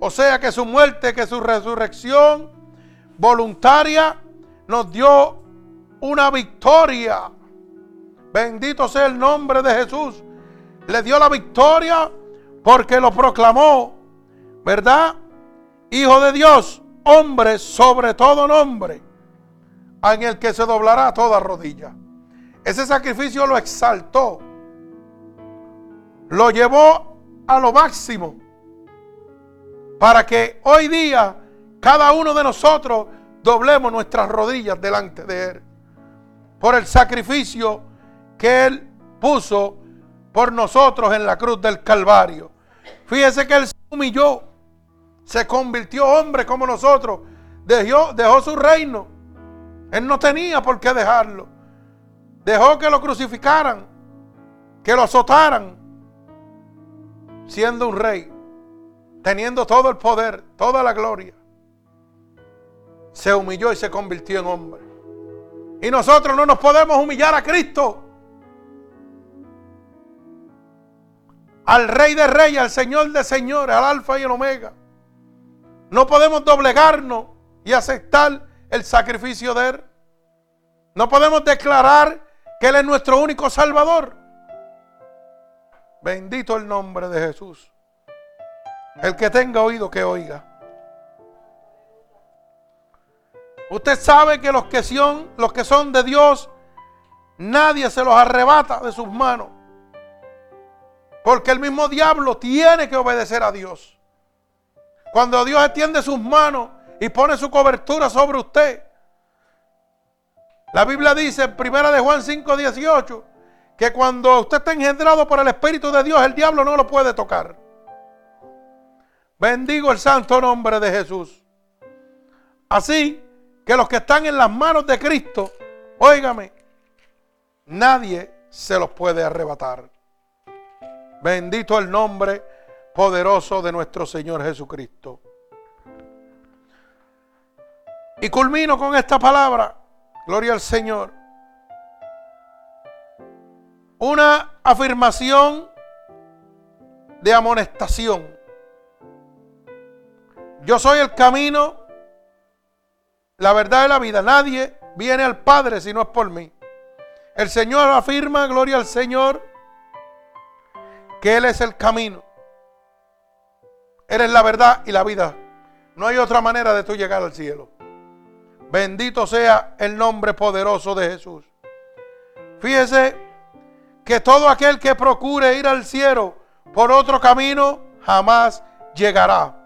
O sea que su muerte, que su resurrección voluntaria nos dio una victoria. Bendito sea el nombre de Jesús. Le dio la victoria porque lo proclamó, ¿verdad? Hijo de Dios, hombre sobre todo nombre, en el que se doblará toda rodilla. Ese sacrificio lo exaltó, lo llevó a lo máximo para que hoy día cada uno de nosotros doblemos nuestras rodillas delante de Él. Por el sacrificio que Él puso por nosotros en la cruz del Calvario. Fíjese que Él se humilló, se convirtió hombre como nosotros, dejó, dejó su reino. Él no tenía por qué dejarlo. Dejó que lo crucificaran, que lo azotaran, siendo un rey teniendo todo el poder, toda la gloria, se humilló y se convirtió en hombre. Y nosotros no nos podemos humillar a Cristo. Al Rey de Reyes, al Señor de Señores, al Alfa y el Omega. No podemos doblegarnos y aceptar el sacrificio de Él. No podemos declarar que Él es nuestro único Salvador. Bendito el nombre de Jesús. El que tenga oído que oiga. Usted sabe que los que son, de Dios, nadie se los arrebata de sus manos. Porque el mismo diablo tiene que obedecer a Dios. Cuando Dios extiende sus manos y pone su cobertura sobre usted. La Biblia dice en primera de Juan 5, 18 que cuando usted está engendrado por el Espíritu de Dios, el diablo no lo puede tocar. Bendigo el santo nombre de Jesús. Así que los que están en las manos de Cristo, óigame, nadie se los puede arrebatar. Bendito el nombre poderoso de nuestro Señor Jesucristo. Y culmino con esta palabra. Gloria al Señor. Una afirmación de amonestación. Yo soy el camino, la verdad y la vida. Nadie viene al Padre si no es por mí. El Señor afirma, gloria al Señor, que Él es el camino. Eres la verdad y la vida. No hay otra manera de tú llegar al cielo. Bendito sea el nombre poderoso de Jesús. Fíjese que todo aquel que procure ir al cielo por otro camino jamás llegará.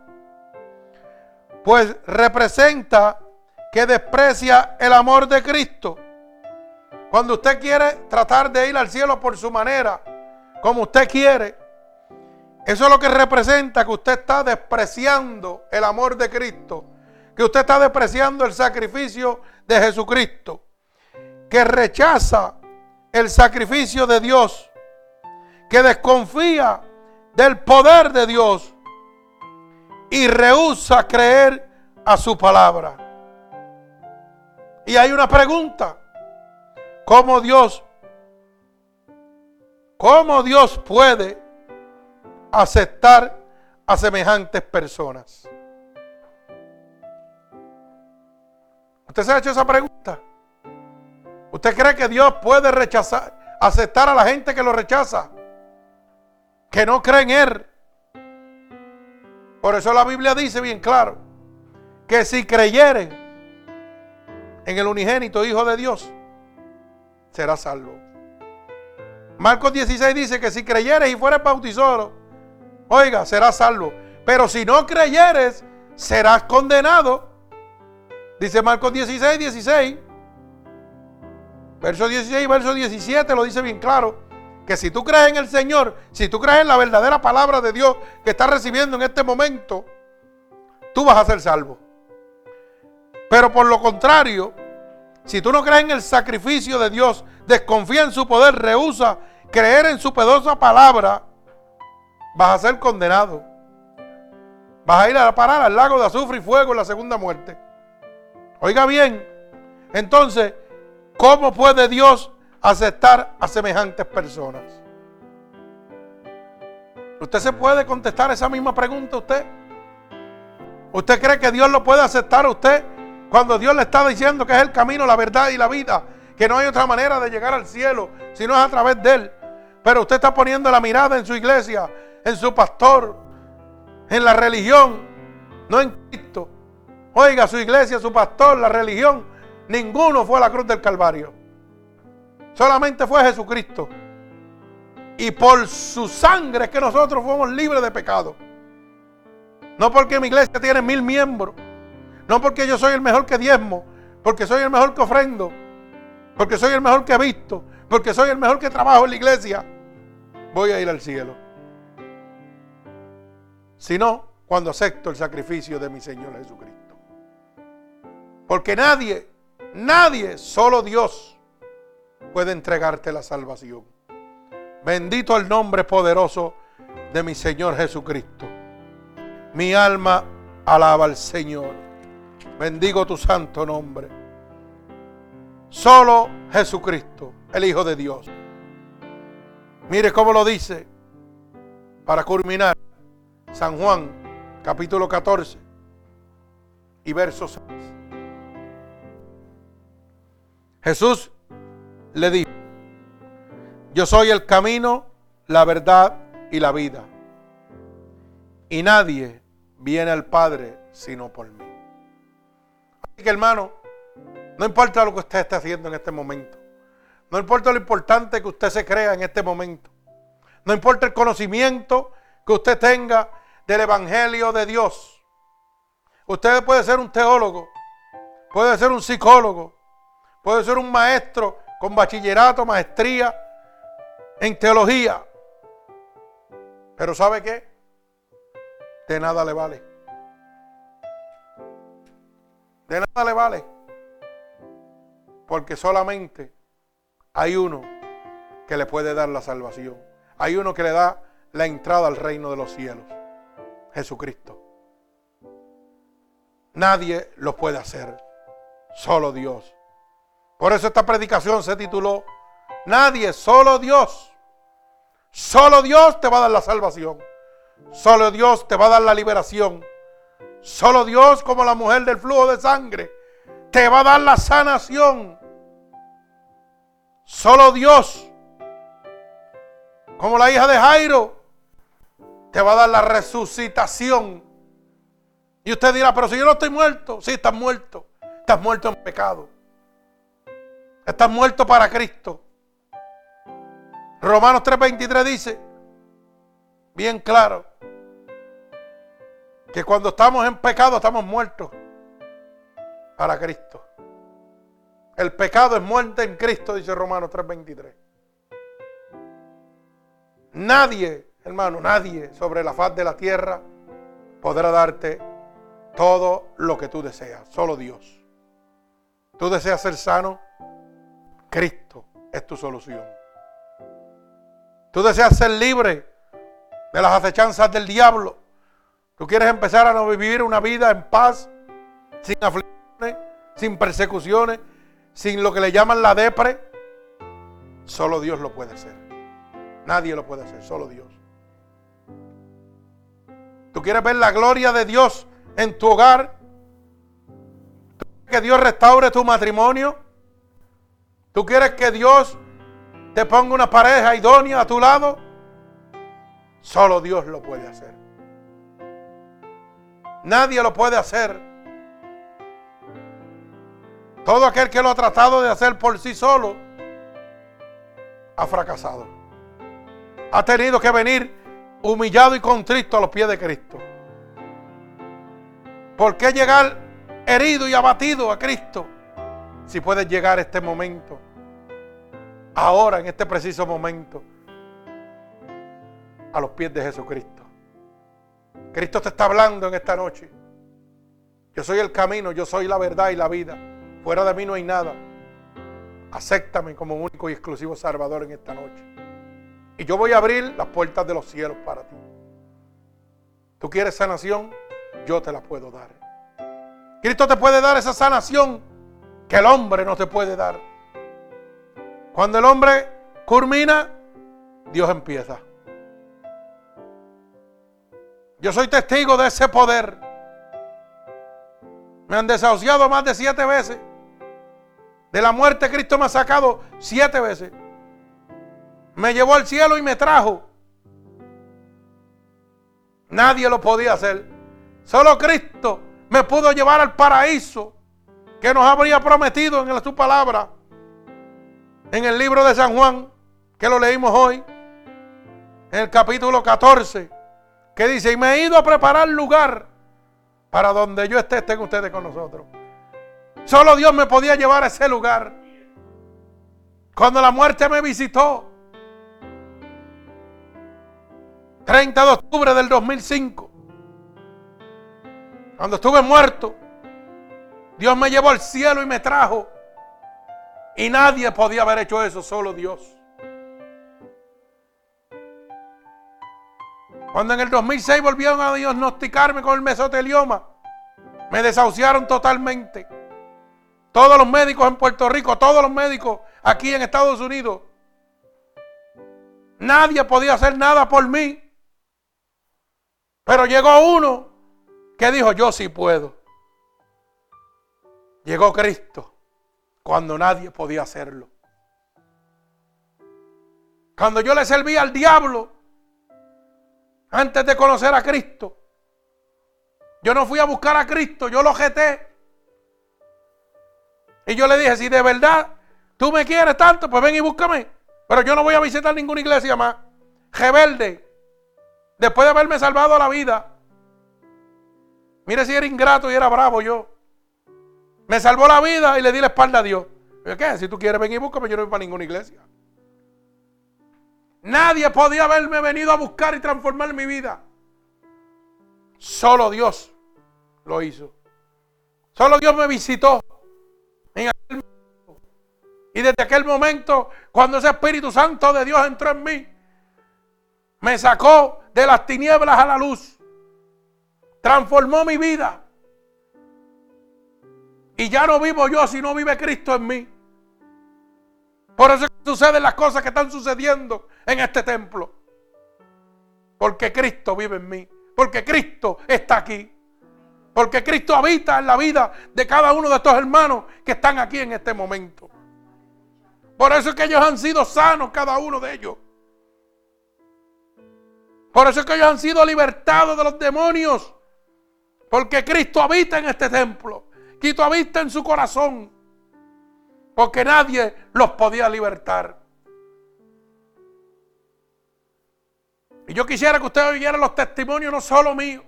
Pues representa que desprecia el amor de Cristo. Cuando usted quiere tratar de ir al cielo por su manera, como usted quiere, eso es lo que representa que usted está despreciando el amor de Cristo que usted está despreciando el sacrificio de Jesucristo, que rechaza el sacrificio de Dios, que desconfía del poder de Dios y rehúsa creer a su palabra. Y hay una pregunta, ¿cómo Dios, cómo Dios puede aceptar a semejantes personas? ¿Usted se ha hecho esa pregunta? ¿Usted cree que Dios puede rechazar, aceptar a la gente que lo rechaza? Que no cree en Él. Por eso la Biblia dice bien claro que si creyeren en el unigénito Hijo de Dios, será salvo. Marcos 16 dice que si creyeres y fueres bautizado, oiga, serás salvo. Pero si no creyeres, serás condenado. Dice Marcos 16, 16. Verso 16 y verso 17 lo dice bien claro. Que si tú crees en el Señor, si tú crees en la verdadera palabra de Dios que estás recibiendo en este momento, tú vas a ser salvo. Pero por lo contrario, si tú no crees en el sacrificio de Dios, desconfía en su poder, rehúsa creer en su pedosa palabra, vas a ser condenado. Vas a ir a parar al lago de azufre y fuego en la segunda muerte. Oiga bien, entonces, ¿cómo puede Dios aceptar a semejantes personas? ¿Usted se puede contestar esa misma pregunta usted? ¿Usted cree que Dios lo puede aceptar a usted cuando Dios le está diciendo que es el camino, la verdad y la vida? Que no hay otra manera de llegar al cielo si no es a través de Él. Pero usted está poniendo la mirada en su iglesia, en su pastor, en la religión, no en Cristo. Oiga, su iglesia, su pastor, la religión, ninguno fue a la cruz del Calvario. Solamente fue Jesucristo. Y por su sangre es que nosotros fuimos libres de pecado. No porque mi iglesia tiene mil miembros. No porque yo soy el mejor que diezmo. Porque soy el mejor que ofrendo. Porque soy el mejor que he visto. Porque soy el mejor que trabajo en la iglesia. Voy a ir al cielo. Sino cuando acepto el sacrificio de mi Señor Jesucristo. Porque nadie, nadie, solo Dios puede entregarte la salvación. Bendito el nombre poderoso de mi Señor Jesucristo. Mi alma alaba al Señor. Bendigo tu santo nombre. Solo Jesucristo, el Hijo de Dios. Mire cómo lo dice para culminar San Juan capítulo 14 y verso 6. Jesús le dijo, yo soy el camino, la verdad y la vida. Y nadie viene al Padre sino por mí. Así que hermano, no importa lo que usted esté haciendo en este momento. No importa lo importante que usted se crea en este momento. No importa el conocimiento que usted tenga del Evangelio de Dios. Usted puede ser un teólogo, puede ser un psicólogo, puede ser un maestro con bachillerato, maestría en teología. Pero ¿sabe qué? De nada le vale. De nada le vale. Porque solamente hay uno que le puede dar la salvación. Hay uno que le da la entrada al reino de los cielos. Jesucristo. Nadie lo puede hacer, solo Dios. Por eso esta predicación se tituló, Nadie, solo Dios. Solo Dios te va a dar la salvación. Solo Dios te va a dar la liberación. Solo Dios, como la mujer del flujo de sangre, te va a dar la sanación. Solo Dios, como la hija de Jairo, te va a dar la resucitación. Y usted dirá, pero si yo no estoy muerto, sí, estás muerto. Estás muerto en pecado. Estás muerto para Cristo. Romanos 3:23 dice, bien claro, que cuando estamos en pecado estamos muertos para Cristo. El pecado es muerte en Cristo, dice Romanos 3:23. Nadie, hermano, nadie sobre la faz de la tierra podrá darte todo lo que tú deseas, solo Dios. Tú deseas ser sano, Cristo es tu solución. Tú deseas ser libre de las acechanzas del diablo. Tú quieres empezar a vivir una vida en paz, sin aflicciones, sin persecuciones, sin lo que le llaman la depre. Solo Dios lo puede hacer. Nadie lo puede hacer, solo Dios. Tú quieres ver la gloria de Dios en tu hogar. ¿Tú quieres que Dios restaure tu matrimonio? ¿Tú quieres que Dios te ponga una pareja idónea a tu lado? Solo Dios lo puede hacer. Nadie lo puede hacer. Todo aquel que lo ha tratado de hacer por sí solo ha fracasado. Ha tenido que venir humillado y contrito a los pies de Cristo. ¿Por qué llegar herido y abatido a Cristo? Si puedes llegar a este momento, ahora, en este preciso momento, a los pies de Jesucristo. Cristo te está hablando en esta noche. Yo soy el camino, yo soy la verdad y la vida. Fuera de mí no hay nada. Acéptame como único y exclusivo Salvador en esta noche. Y yo voy a abrir las puertas de los cielos para ti. ¿Tú quieres sanación? yo te la puedo dar. Cristo te puede dar esa sanación que el hombre no te puede dar. Cuando el hombre culmina, Dios empieza. Yo soy testigo de ese poder. Me han desahuciado más de siete veces. De la muerte Cristo me ha sacado siete veces. Me llevó al cielo y me trajo. Nadie lo podía hacer. Solo Cristo me pudo llevar al paraíso que nos habría prometido en su palabra. En el libro de San Juan, que lo leímos hoy, en el capítulo 14, que dice, y me he ido a preparar lugar para donde yo esté, estén ustedes con nosotros. Solo Dios me podía llevar a ese lugar. Cuando la muerte me visitó, 30 de octubre del 2005, cuando estuve muerto, Dios me llevó al cielo y me trajo. Y nadie podía haber hecho eso, solo Dios. Cuando en el 2006 volvieron a diagnosticarme con el mesotelioma, me desahuciaron totalmente. Todos los médicos en Puerto Rico, todos los médicos aquí en Estados Unidos, nadie podía hacer nada por mí. Pero llegó uno ¿Qué dijo? Yo sí puedo. Llegó Cristo cuando nadie podía hacerlo. Cuando yo le servía al diablo, antes de conocer a Cristo, yo no fui a buscar a Cristo, yo lo jeté. Y yo le dije, si de verdad tú me quieres tanto, pues ven y búscame. Pero yo no voy a visitar ninguna iglesia más. Rebelde. Después de haberme salvado la vida. Mire si era ingrato y era bravo yo. Me salvó la vida y le di la espalda a Dios. ¿Qué? Si tú quieres venir y búscame, yo no voy para ninguna iglesia. Nadie podía haberme venido a buscar y transformar mi vida. Solo Dios lo hizo. Solo Dios me visitó. En aquel y desde aquel momento, cuando ese Espíritu Santo de Dios entró en mí, me sacó de las tinieblas a la luz. Transformó mi vida. Y ya no vivo yo, sino vive Cristo en mí. Por eso suceden las cosas que están sucediendo en este templo. Porque Cristo vive en mí. Porque Cristo está aquí. Porque Cristo habita en la vida de cada uno de estos hermanos que están aquí en este momento. Por eso es que ellos han sido sanos, cada uno de ellos. Por eso es que ellos han sido libertados de los demonios. Porque Cristo habita en este templo. Cristo habita en su corazón. Porque nadie los podía libertar. Y yo quisiera que ustedes oyeran los testimonios no solo míos,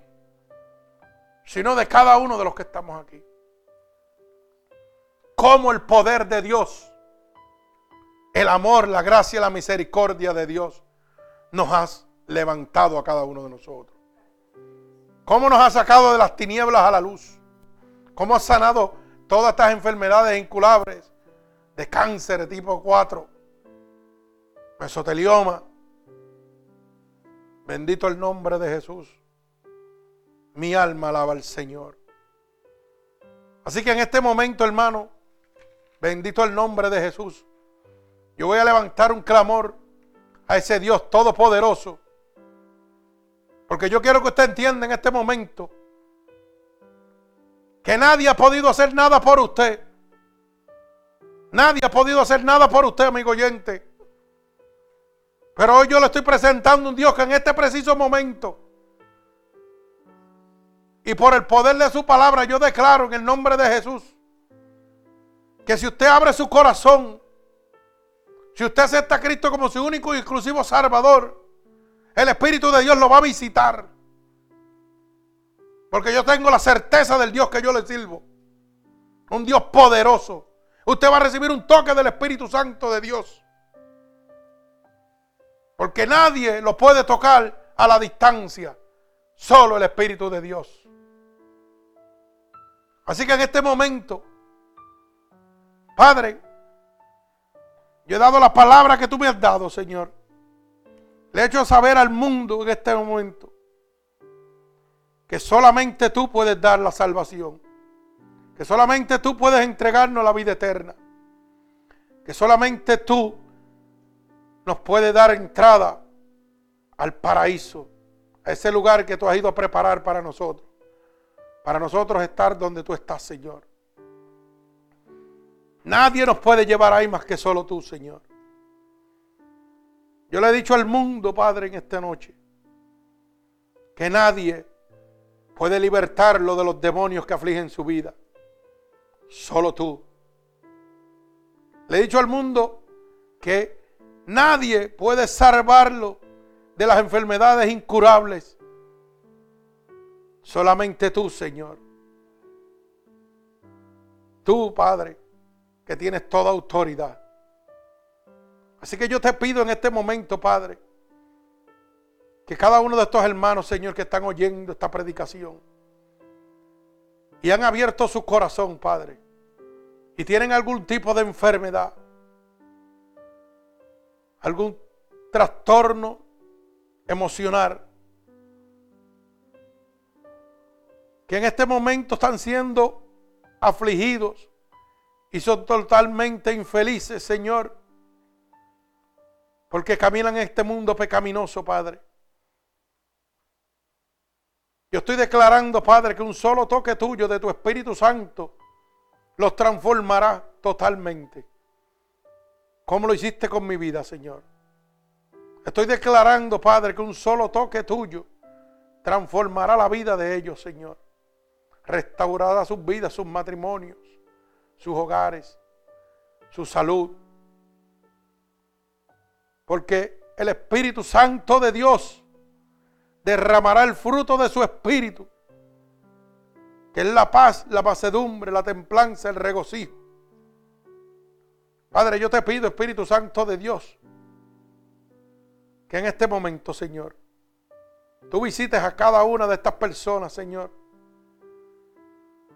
sino de cada uno de los que estamos aquí. Cómo el poder de Dios, el amor, la gracia y la misericordia de Dios nos ha levantado a cada uno de nosotros. Cómo nos ha sacado de las tinieblas a la luz. Cómo ha sanado todas estas enfermedades inculables de cáncer de tipo 4, mesotelioma. Bendito el nombre de Jesús. Mi alma alaba al Señor. Así que en este momento, hermano, bendito el nombre de Jesús. Yo voy a levantar un clamor a ese Dios todopoderoso. Porque yo quiero que usted entienda en este momento que nadie ha podido hacer nada por usted. Nadie ha podido hacer nada por usted, amigo oyente. Pero hoy yo le estoy presentando un Dios que en este preciso momento y por el poder de su palabra yo declaro en el nombre de Jesús que si usted abre su corazón, si usted acepta a Cristo como su único y exclusivo Salvador, el Espíritu de Dios lo va a visitar. Porque yo tengo la certeza del Dios que yo le sirvo. Un Dios poderoso Usted va a recibir un toque del Espíritu Santo de Dios. Porque nadie lo puede tocar a la distancia. Solo el Espíritu de Dios. Así que en este momento, Padre, yo he dado la palabra que tú me has dado, Señor. Le he hecho saber al mundo en este momento que solamente tú puedes dar la salvación que solamente tú puedes entregarnos la vida eterna, que solamente tú nos puedes dar entrada al paraíso, a ese lugar que tú has ido a preparar para nosotros, para nosotros estar donde tú estás, Señor. Nadie nos puede llevar ahí más que solo tú, Señor. Yo le he dicho al mundo, Padre, en esta noche, que nadie puede libertarlo de los demonios que afligen su vida. Solo tú. Le he dicho al mundo que nadie puede salvarlo de las enfermedades incurables. Solamente tú, Señor. Tú, Padre, que tienes toda autoridad. Así que yo te pido en este momento, Padre, que cada uno de estos hermanos, Señor, que están oyendo esta predicación, y han abierto su corazón, Padre, y tienen algún tipo de enfermedad, algún trastorno emocional, que en este momento están siendo afligidos y son totalmente infelices, Señor, porque caminan en este mundo pecaminoso, Padre. Yo estoy declarando, Padre, que un solo toque tuyo de tu Espíritu Santo los transformará totalmente. Como lo hiciste con mi vida, Señor. Estoy declarando, Padre, que un solo toque tuyo transformará la vida de ellos, Señor. Restaurará sus vidas, sus matrimonios, sus hogares, su salud. Porque el Espíritu Santo de Dios derramará el fruto de su espíritu que es la paz, la macedumbre, la templanza, el regocijo. Padre, yo te pido, Espíritu Santo de Dios, que en este momento, Señor, tú visites a cada una de estas personas, Señor,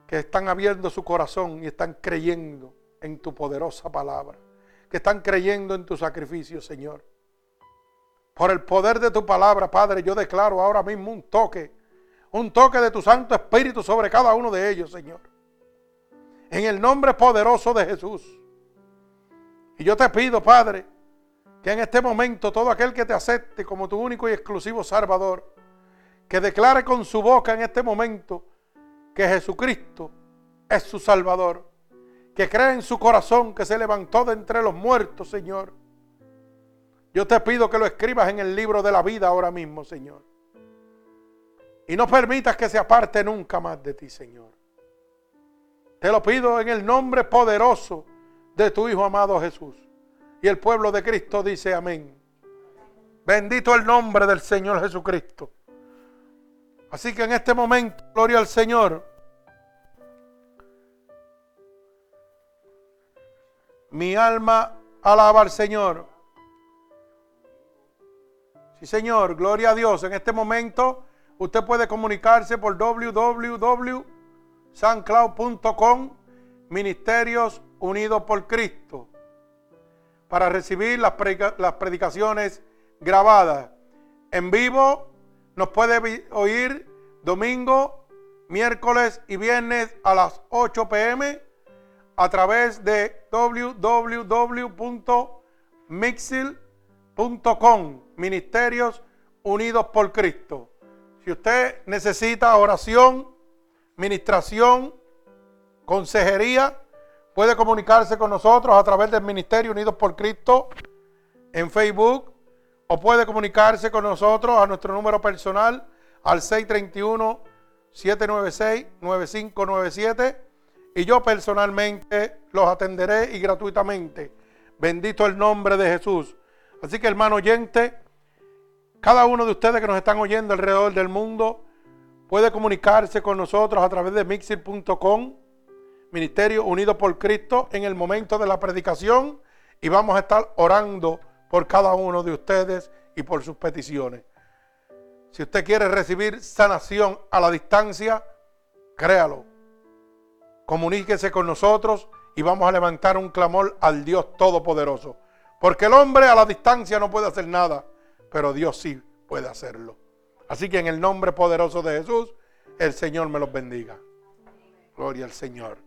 que están abriendo su corazón y están creyendo en tu poderosa palabra, que están creyendo en tu sacrificio, Señor. Por el poder de tu palabra, Padre, yo declaro ahora mismo un toque un toque de tu Santo Espíritu sobre cada uno de ellos, Señor. En el nombre poderoso de Jesús. Y yo te pido, Padre, que en este momento todo aquel que te acepte como tu único y exclusivo Salvador, que declare con su boca en este momento que Jesucristo es su Salvador, que cree en su corazón que se levantó de entre los muertos, Señor. Yo te pido que lo escribas en el libro de la vida ahora mismo, Señor. Y no permitas que se aparte nunca más de ti, Señor. Te lo pido en el nombre poderoso de tu Hijo amado Jesús. Y el pueblo de Cristo dice amén. Bendito el nombre del Señor Jesucristo. Así que en este momento, gloria al Señor. Mi alma alaba al Señor. Sí, Señor, gloria a Dios. En este momento Usted puede comunicarse por www.sancloud.com Ministerios Unidos por Cristo para recibir las, predicaciones grabadas. En vivo nos puede oír domingo, miércoles y viernes a las 8 pm a través de www.mixil.com Ministerios Unidos por Cristo. Si usted necesita oración, ministración, consejería, puede comunicarse con nosotros a través del Ministerio Unidos por Cristo en Facebook o puede comunicarse con nosotros a nuestro número personal al 631-796-9597 y yo personalmente los atenderé y gratuitamente. Bendito el nombre de Jesús. Así que hermano oyente, cada uno de ustedes que nos están oyendo alrededor del mundo puede comunicarse con nosotros a través de mixir.com, Ministerio Unido por Cristo, en el momento de la predicación y vamos a estar orando por cada uno de ustedes y por sus peticiones. Si usted quiere recibir sanación a la distancia, créalo. Comuníquese con nosotros y vamos a levantar un clamor al Dios Todopoderoso. Porque el hombre a la distancia no puede hacer nada pero Dios sí puede hacerlo. Así que en el nombre poderoso de Jesús, el Señor me los bendiga. Gloria al Señor.